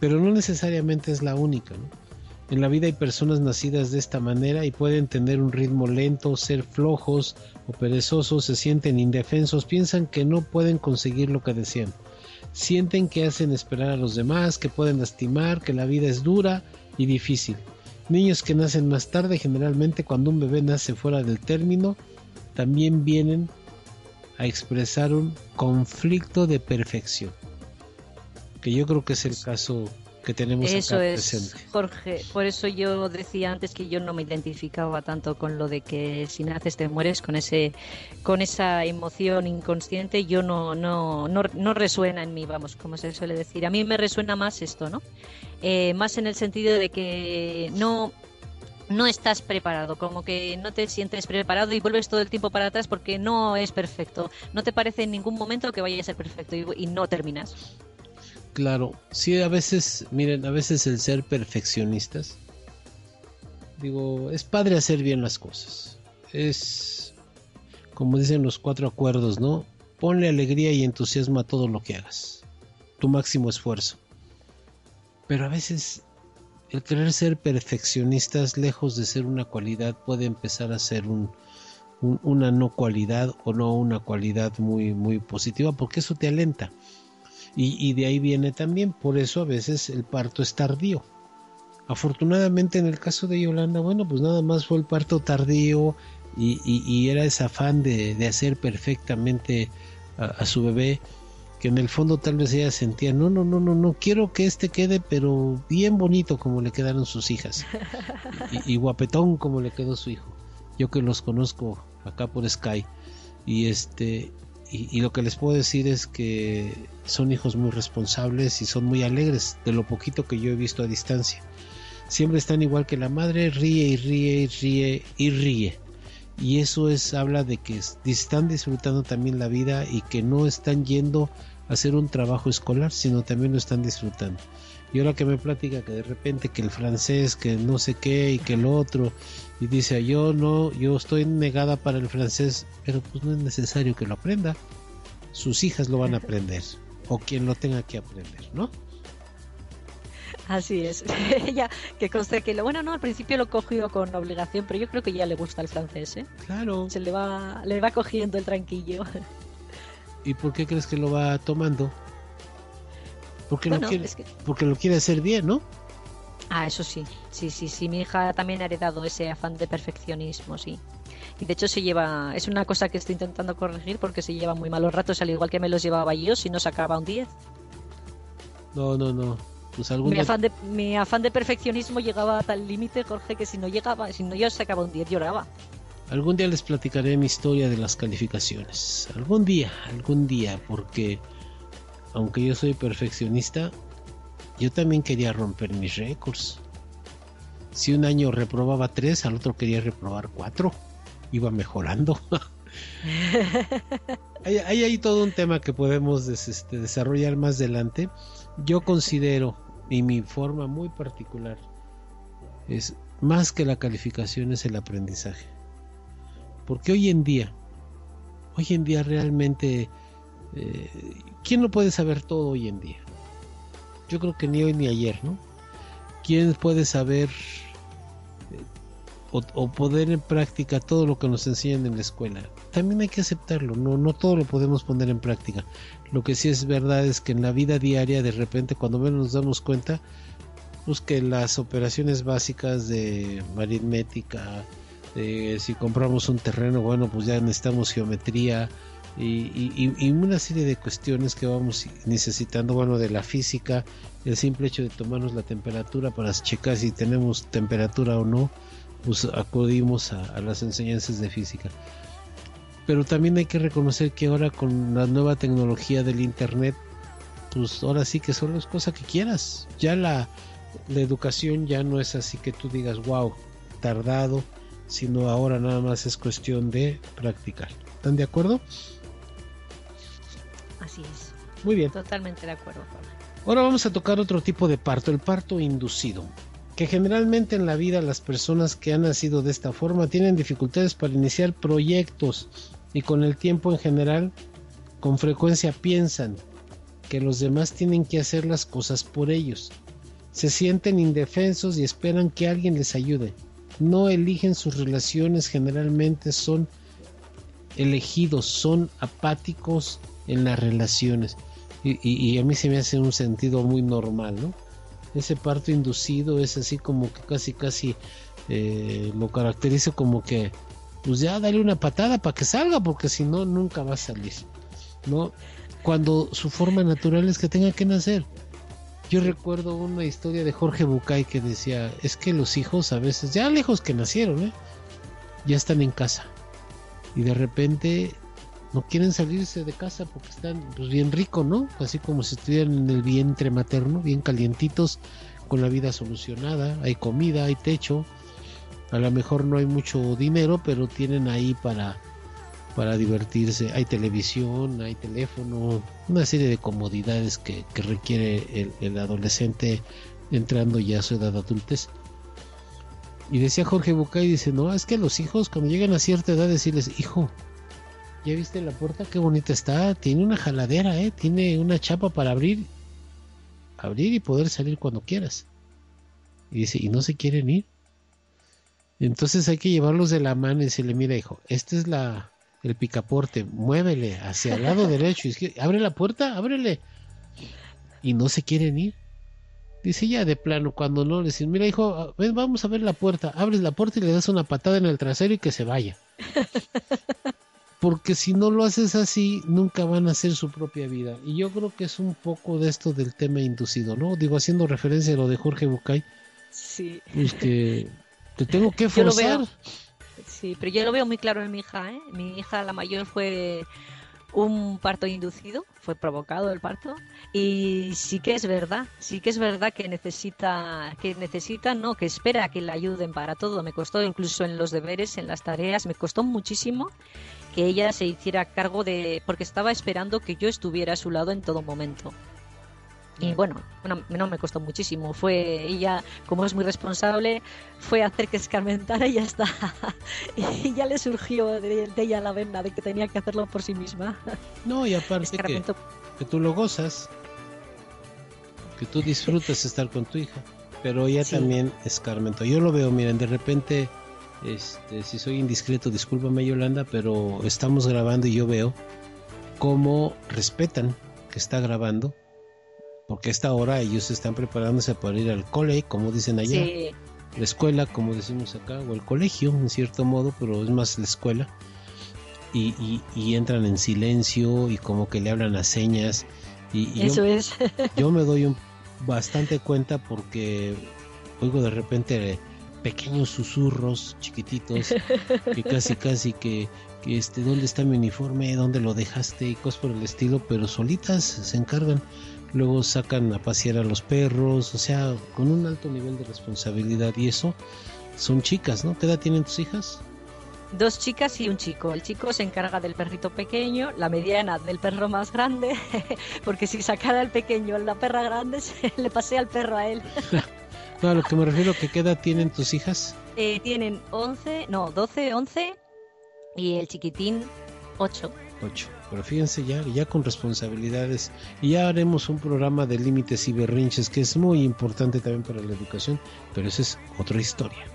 pero no necesariamente es la única, ¿no? En la vida hay personas nacidas de esta manera y pueden tener un ritmo lento, ser flojos o perezosos, se sienten indefensos, piensan que no pueden conseguir lo que desean. Sienten que hacen esperar a los demás, que pueden lastimar, que la vida es dura y difícil. Niños que nacen más tarde, generalmente cuando un bebé nace fuera del término, también vienen a expresar un conflicto de perfección. Que yo creo que es el caso que tenemos eso acá es, presente. Jorge. Por eso yo decía antes que yo no me identificaba tanto con lo de que si naces te mueres, con ese, con esa emoción inconsciente. Yo no, no, no, no resuena en mí, vamos, como se suele decir. A mí me resuena más esto, ¿no? Eh, más en el sentido de que no no estás preparado, como que no te sientes preparado y vuelves todo el tiempo para atrás porque no es perfecto. No te parece en ningún momento que vaya a ser perfecto y, y no terminas. Claro, sí, a veces, miren, a veces el ser perfeccionistas, digo, es padre hacer bien las cosas. Es, como dicen los cuatro acuerdos, ¿no? Ponle alegría y entusiasmo a todo lo que hagas. Tu máximo esfuerzo. Pero a veces el querer ser perfeccionistas, lejos de ser una cualidad, puede empezar a ser un, un, una no cualidad o no una cualidad muy, muy positiva, porque eso te alenta. Y, y, de ahí viene también, por eso a veces el parto es tardío. Afortunadamente en el caso de Yolanda, bueno, pues nada más fue el parto tardío y, y, y era ese afán de, de hacer perfectamente a, a, su bebé, que en el fondo tal vez ella sentía, no, no, no, no, no, quiero que este quede, pero bien bonito como le quedaron sus hijas. y, y guapetón como le quedó su hijo. Yo que los conozco acá por Sky. Y este y, lo que les puedo decir es que son hijos muy responsables y son muy alegres de lo poquito que yo he visto a distancia. Siempre están igual que la madre, ríe y ríe y ríe y ríe. Y eso es habla de que están disfrutando también la vida y que no están yendo a hacer un trabajo escolar, sino también lo están disfrutando. Y ahora que me platica que de repente que el francés, que no sé qué y que el otro, y dice, yo no, yo estoy negada para el francés, pero pues no es necesario que lo aprenda. Sus hijas lo van a aprender, o quien lo tenga que aprender, ¿no? Así es. Ella, que conste que lo bueno, no, al principio lo cogió con obligación, pero yo creo que ya le gusta el francés, ¿eh? Claro. Se le va, le va cogiendo el tranquillo. ¿Y por qué crees que lo va tomando? Porque, lo, quiere, porque lo quiere hacer bien, ¿no? Ah, eso sí, sí, sí, sí. Mi hija también ha heredado ese afán de perfeccionismo, sí. Y de hecho se lleva, es una cosa que estoy intentando corregir porque se lleva muy malos ratos, al igual que me los llevaba yo, si no sacaba un 10. No, no, no. Pues mi, afán de, mi afán de perfeccionismo llegaba a tal límite, Jorge, que si no llegaba, si no yo sacaba un 10 lloraba. Algún día les platicaré mi historia de las calificaciones. Algún día, algún día, porque aunque yo soy perfeccionista, yo también quería romper mis récords. Si un año reprobaba tres, al otro quería reprobar cuatro. Iba mejorando. hay, hay, todo un tema que podemos este, desarrollar más adelante. Yo considero, y mi forma muy particular, es más que la calificación es el aprendizaje. Porque hoy en día, hoy en día realmente eh, ¿Quién no puede saber todo hoy en día? Yo creo que ni hoy ni ayer, ¿no? ¿Quién puede saber o, poner en práctica todo lo que nos enseñan en la escuela? También hay que aceptarlo, no, no todo lo podemos poner en práctica. Lo que sí es verdad es que en la vida diaria, de repente, cuando menos nos damos cuenta, pues que las operaciones básicas de aritmética, de si compramos un terreno, bueno, pues ya necesitamos geometría, y, una serie de cuestiones que vamos necesitando, bueno, de la física, el simple hecho de tomarnos la temperatura para checar si tenemos temperatura o no, pues acudimos a, las enseñanzas de física. Pero también hay que reconocer que ahora con la nueva tecnología del Internet, pues ahora sí que solo es cosa que quieras. Ya la, la educación ya no es así que tú digas, wow, tardado, sino ahora nada más es cuestión de practicar. ¿Están de acuerdo? Así es. Muy bien. Totalmente de acuerdo. Ahora vamos a tocar otro tipo de parto, el parto inducido, que generalmente en la vida las personas que han nacido de esta forma tienen dificultades para iniciar proyectos y con el tiempo en general con frecuencia piensan que los demás tienen que hacer las cosas por ellos. Se sienten indefensos y esperan que alguien les ayude. No eligen sus relaciones, generalmente son elegidos, son apáticos en las relaciones. Y, a mí se me hace un sentido muy normal, ¿no? Ese parto inducido es así como que casi, casi eh, lo caracteriza como que, pues ya dale una patada para que salga, porque si no, nunca va a salir, ¿no? Cuando su forma natural es que tenga que nacer. Yo recuerdo una historia de Jorge Bucay que decía, es que los hijos a veces, ya lejos que nacieron, ¿eh? ya están en casa. Y de repente no quieren salirse de casa porque están pues, bien ricos, ¿no? Así como si estuvieran en el vientre materno, bien calientitos, con la vida solucionada, hay comida, hay techo, a lo mejor no hay mucho dinero, pero tienen ahí para, para divertirse, hay televisión, hay teléfono, una serie de comodidades que, requiere el, adolescente entrando ya a su edad adultez. Y decía Jorge Bucay, dice, no, es que los hijos cuando llegan a cierta edad decirles, hijo, ¿Ya viste la puerta? Qué bonita está. Tiene una jaladera, ¿eh? Tiene una chapa para abrir. Abrir y poder salir cuando quieras. Y dice, ¿y no se quieren ir? Entonces hay que llevarlos de la mano y decirle, mira hijo, este es la, el picaporte, muévele hacia el lado derecho, abre la puerta, ábrele. Y no se quieren ir. Dice ya de plano, cuando no, le dicen, mira hijo, ven, vamos a ver la puerta, abres la puerta y le das una patada en el trasero y que se vaya. porque si no lo haces así, nunca van a hacer su propia vida. Y yo creo que es un poco de esto del tema inducido, ¿no? Digo, haciendo referencia a lo de Jorge Bucay. Sí. Pues que te tengo que forzar. Sí, pero yo lo veo muy claro en mi hija, ¿eh? Mi hija, la mayor, fue un parto inducido, fue provocado el parto y sí que es verdad, sí que es verdad que necesita, que necesita, no, que espera que le ayuden para todo. Me costó incluso en los deberes, en las tareas, me costó muchísimo que ella se hiciera cargo de, porque estaba esperando que yo estuviera a su lado en todo momento. Y bueno, no, me costó muchísimo. Fue ella, como es muy responsable, fue hacer que escarmentara y ya está. y ya le surgió de, ella la venda de que tenía que hacerlo por sí misma. No, y aparte que, que, tú lo gozas, que tú disfrutas estar con tu hija. Pero ella también escarmentó. Yo lo veo, miren, de repente, este, si soy indiscreto, discúlpame Yolanda, pero estamos grabando y yo veo cómo respetan que está grabando porque a esta hora ellos están preparándose para ir al cole, como dicen allá, la escuela, como decimos acá, o el colegio, en cierto modo, pero es más la escuela, y, y, entran en silencio y como que le hablan a señas. Y, Eso es. yo me doy un, bastante cuenta porque oigo de repente pequeños susurros chiquititos que casi casi que, que este dónde está mi uniforme dónde lo dejaste y cosas por el estilo pero solitas se encargan luego sacan a pasear a los perros, o sea, con un alto nivel de responsabilidad y eso son chicas, ¿no? ¿Qué edad tienen tus hijas? Dos chicas y un chico. El chico se encarga del perrito pequeño, la mediana del perro más grande, porque si sacara al pequeño a la perra grande, se le pasea al perro a él. No, a lo que me refiero, ¿qué edad tienen tus hijas? Eh, tienen 11, no, 12, 11 y el chiquitín 8. 8. Pero fíjense ya, ya con responsabilidades. Y ya haremos un programa de límites y berrinches que es muy importante también para la educación, pero esa es otra historia.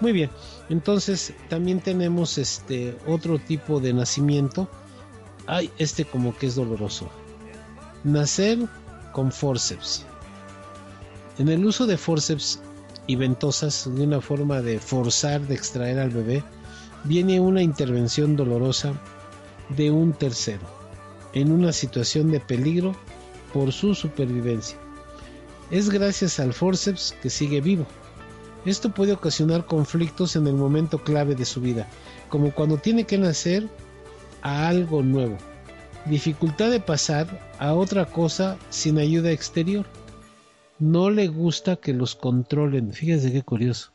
Muy bien, entonces también tenemos este otro tipo de nacimiento. Hay este como que es doloroso. Nacer con forceps. En el uso de forceps y ventosas, de una forma de forzar, de extraer al bebé, viene una intervención dolorosa de un tercero, en una situación de peligro por su supervivencia. Es gracias al forceps que sigue vivo. Esto puede ocasionar conflictos en el momento clave de su vida, como cuando tiene que nacer a algo nuevo, dificultad de pasar a otra cosa sin ayuda exterior. No le gusta que los controlen, fíjense qué curioso.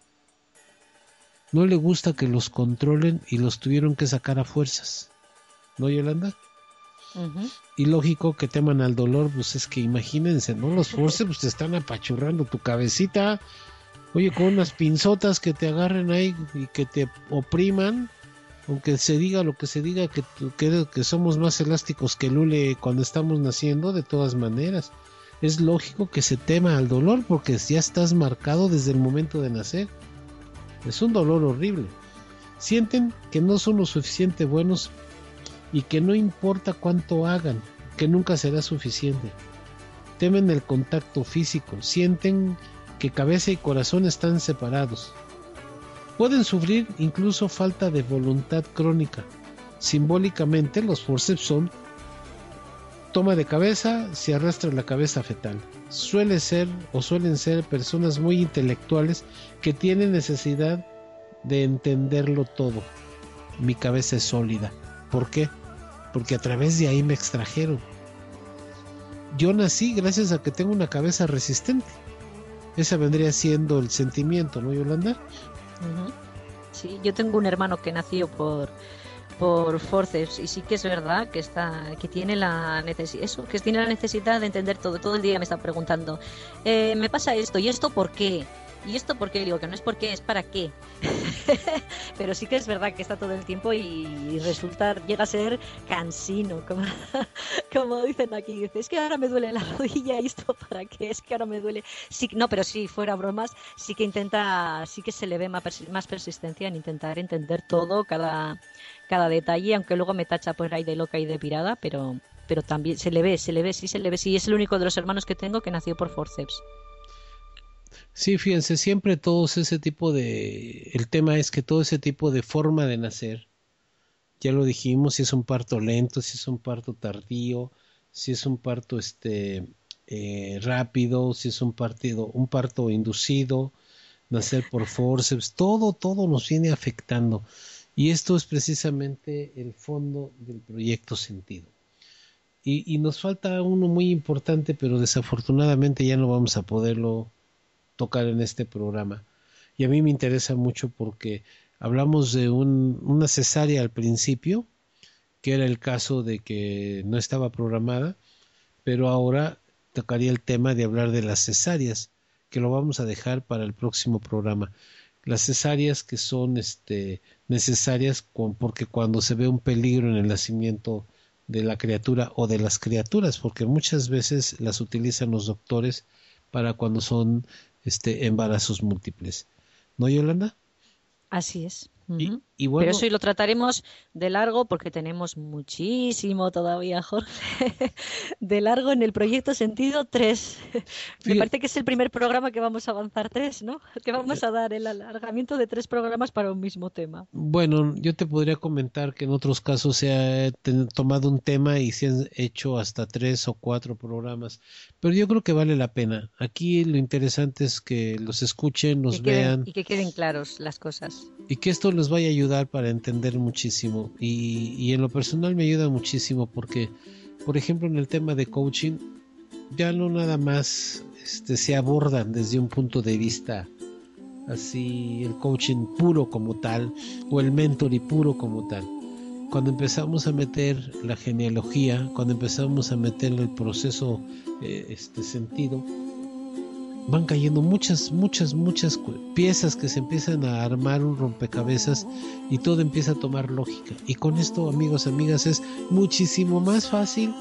No le gusta que los controlen y los tuvieron que sacar a fuerzas. ¿no, Yolanda? Y lógico que teman al dolor, pues es que imagínense, ¿no? Los forces pues te están apachurrando tu cabecita, oye, con unas pinzotas que te agarren ahí y que te opriman, aunque se diga lo que se diga, que, que, que somos más elásticos que Lule cuando estamos naciendo, de todas maneras. Es lógico que se tema al dolor porque ya estás marcado desde el momento de nacer. Es un dolor horrible. Sienten que no son lo suficiente buenos y que no importa cuánto hagan, que nunca será suficiente. Temen el contacto físico, sienten que cabeza y corazón están separados. Pueden sufrir incluso falta de voluntad crónica. Simbólicamente los forceps son toma de cabeza, se arrastra la cabeza fetal. Suele ser o suelen ser personas muy intelectuales que tienen necesidad de entenderlo todo. Mi cabeza es sólida. ¿Por qué? Porque a través de ahí me extrajeron. Yo nací gracias a que tengo una cabeza resistente. Ese vendría siendo el sentimiento, ¿no, Yolanda? Sí, yo tengo un hermano que nació por por forces y sí que es verdad que está que tiene la necesidad eso que tiene la necesidad de entender todo todo el día me está preguntando eh, me pasa esto y esto por qué ¿Y esto por qué? Digo que no es porque, es para qué. Pero sí que es verdad que está todo el tiempo y, resulta, llega a ser cansino, como, como dicen aquí. Dice, es que ahora me duele la rodilla y esto para qué, es que ahora me duele. Sí, no, pero sí, fuera bromas, sí que intenta, sí que se le ve más persistencia en intentar entender todo, cada, cada detalle, aunque luego me tacha por ahí de loca y de pirada, pero, pero también se le ve, se le ve, sí se le ve, sí, es el único de los hermanos que tengo que nació por forceps. Sí, fíjense, siempre todos ese tipo de... El tema es que todo ese tipo de forma de nacer, ya lo dijimos, si es un parto lento, si es un parto tardío, si es un parto este eh, rápido, si es un partido, un parto inducido, nacer por forceps, todo, todo nos viene afectando. Y esto es precisamente el fondo del proyecto sentido. Y, y nos falta uno muy importante, pero desafortunadamente ya no vamos a poderlo tocar en este programa. Y a mí me interesa mucho porque hablamos de un, una cesárea al principio, que era el caso de que no estaba programada, pero ahora tocaría el tema de hablar de las cesáreas, que lo vamos a dejar para el próximo programa. Las cesáreas que son este, necesarias porque cuando se ve un peligro en el nacimiento de la criatura o de las criaturas, porque muchas veces las utilizan los doctores para cuando son este, embarazos múltiples. ¿No, Yolanda? Así es. Y Pero eso y lo trataremos de largo porque tenemos muchísimo todavía, Jorge, de largo en el proyecto Sentido 3. Me parece que es el primer programa que vamos a avanzar tres, ¿no? Que vamos a dar el alargamiento de tres programas para un mismo tema. Bueno, yo te podría comentar que en otros casos se ha tomado un tema y se han hecho hasta tres o cuatro programas, pero yo creo que vale la pena. Aquí lo interesante es que los escuchen, los Que queden- vean y que queden claros las cosas. y que esto les vaya a ayudar para entender muchísimo. Y, y en lo personal me ayuda muchísimo porque, por ejemplo, en el tema de coaching, ya no nada más este, se abordan desde un punto de vista así el coaching puro como tal o el mentoring puro como tal. Cuando empezamos a meter la genealogía, cuando empezamos a meter el proceso eh, este sentido, van cayendo muchas, muchas, muchas piezas que se empiezan a armar un rompecabezas y todo empieza a tomar lógica. Y con esto, amigos, amigas, es muchísimo más fácil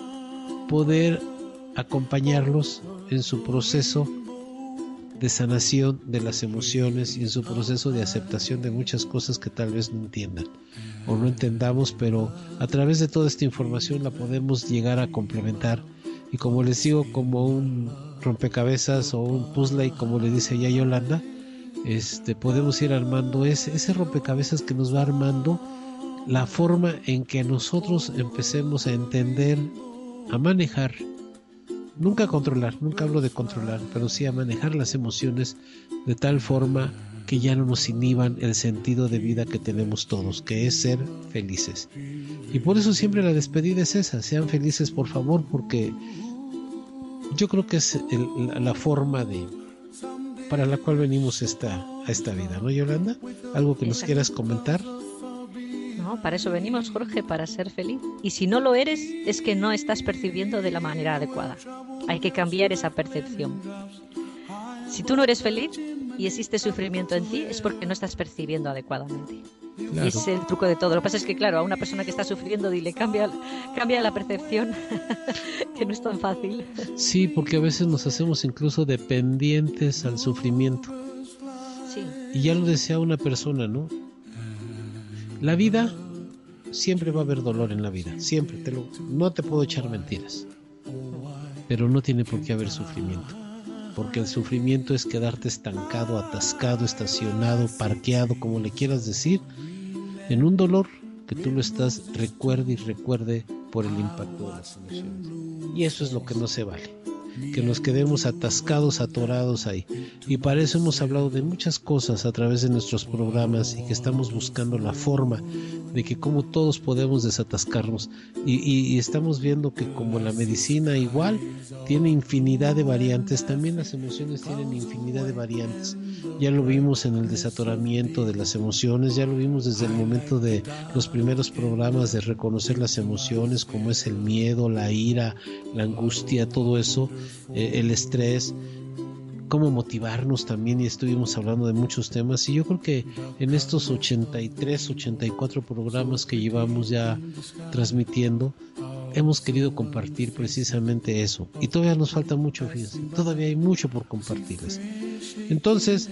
poder acompañarlos en su proceso de sanación de las emociones y en su proceso de aceptación de muchas cosas que tal vez no entiendan o no entendamos, pero a través de toda esta información la podemos llegar a complementar y como les digo, como un rompecabezas o un puzzle, y como le dice ya Yolanda, este, podemos ir armando ese, ese rompecabezas que nos va armando la forma en que nosotros empecemos a entender, a manejar, nunca a controlar, nunca hablo de controlar, pero sí a manejar las emociones de tal forma que ya no nos inhiban el sentido de vida que tenemos todos, que es ser felices. Y por eso siempre la despedida es esa, sean felices por favor, porque yo creo que es el- la- forma de para la cual venimos esta, a esta vida, ¿no, Yolanda? ¿Algo que nos quieras comentar? No, para eso venimos, Jorge, para ser feliz. Y si no lo eres, es que no estás percibiendo de la manera adecuada. Hay que cambiar esa percepción. Si tú no eres feliz y existe sufrimiento en ti, es porque no estás percibiendo adecuadamente. Y Claro. es el truco de todo. Lo que pasa es que, claro, a una persona que está sufriendo, dile, cambia, cambia la percepción, que no es tan fácil. Sí, porque a veces nos hacemos incluso dependientes al sufrimiento. Sí, Y ya lo decía una persona, ¿no? La vida, siempre va a haber dolor en la vida, siempre, te lo, no te puedo echar mentiras. Pero no tiene por qué haber sufrimiento. Porque el sufrimiento es quedarte estancado, atascado, estacionado, parqueado, como le quieras decir, en un dolor que tú lo estás recuerde y recuerde por el impacto de las emociones. Y eso es lo que no se vale que nos quedemos atascados, atorados ahí. Y para eso hemos hablado de muchas cosas a través de nuestros programas y que estamos buscando la forma de que como todos podemos desatascarnos. Y, y- y estamos viendo que como la medicina igual tiene infinidad de variantes, también las emociones tienen infinidad de variantes. Ya lo vimos en el desatoramiento de las emociones, ya lo vimos desde el momento de los primeros programas de reconocer las emociones, como es el miedo, la ira, la angustia, todo eso, eh, el estrés, cómo motivarnos también y estuvimos hablando de muchos temas y yo creo que en estos 83, 84 programas que llevamos ya transmitiendo, hemos querido compartir precisamente eso y todavía nos falta mucho, fíjense, todavía hay mucho por compartirles. Entonces,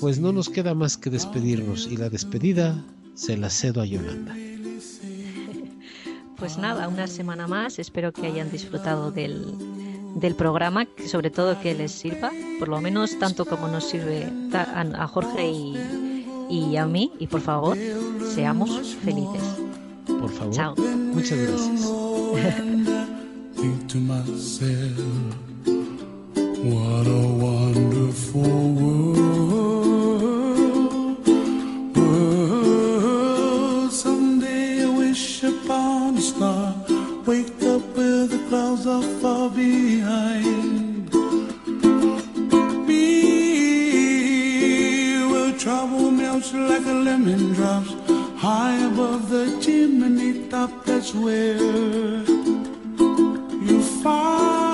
pues no nos queda más que despedirnos y la despedida se la cedo a Yolanda. pues nada, una semana más. Espero que hayan disfrutado del, del programa, que sobre todo que les sirva, por lo menos tanto como nos sirve a, Jorge y, y a mí. Y por favor, seamos felices. Por favor. Chao. Muchas gracias. think to myself, what a wonderful world. Trouble melts like a lemon drops high above the chimney top. That's where you find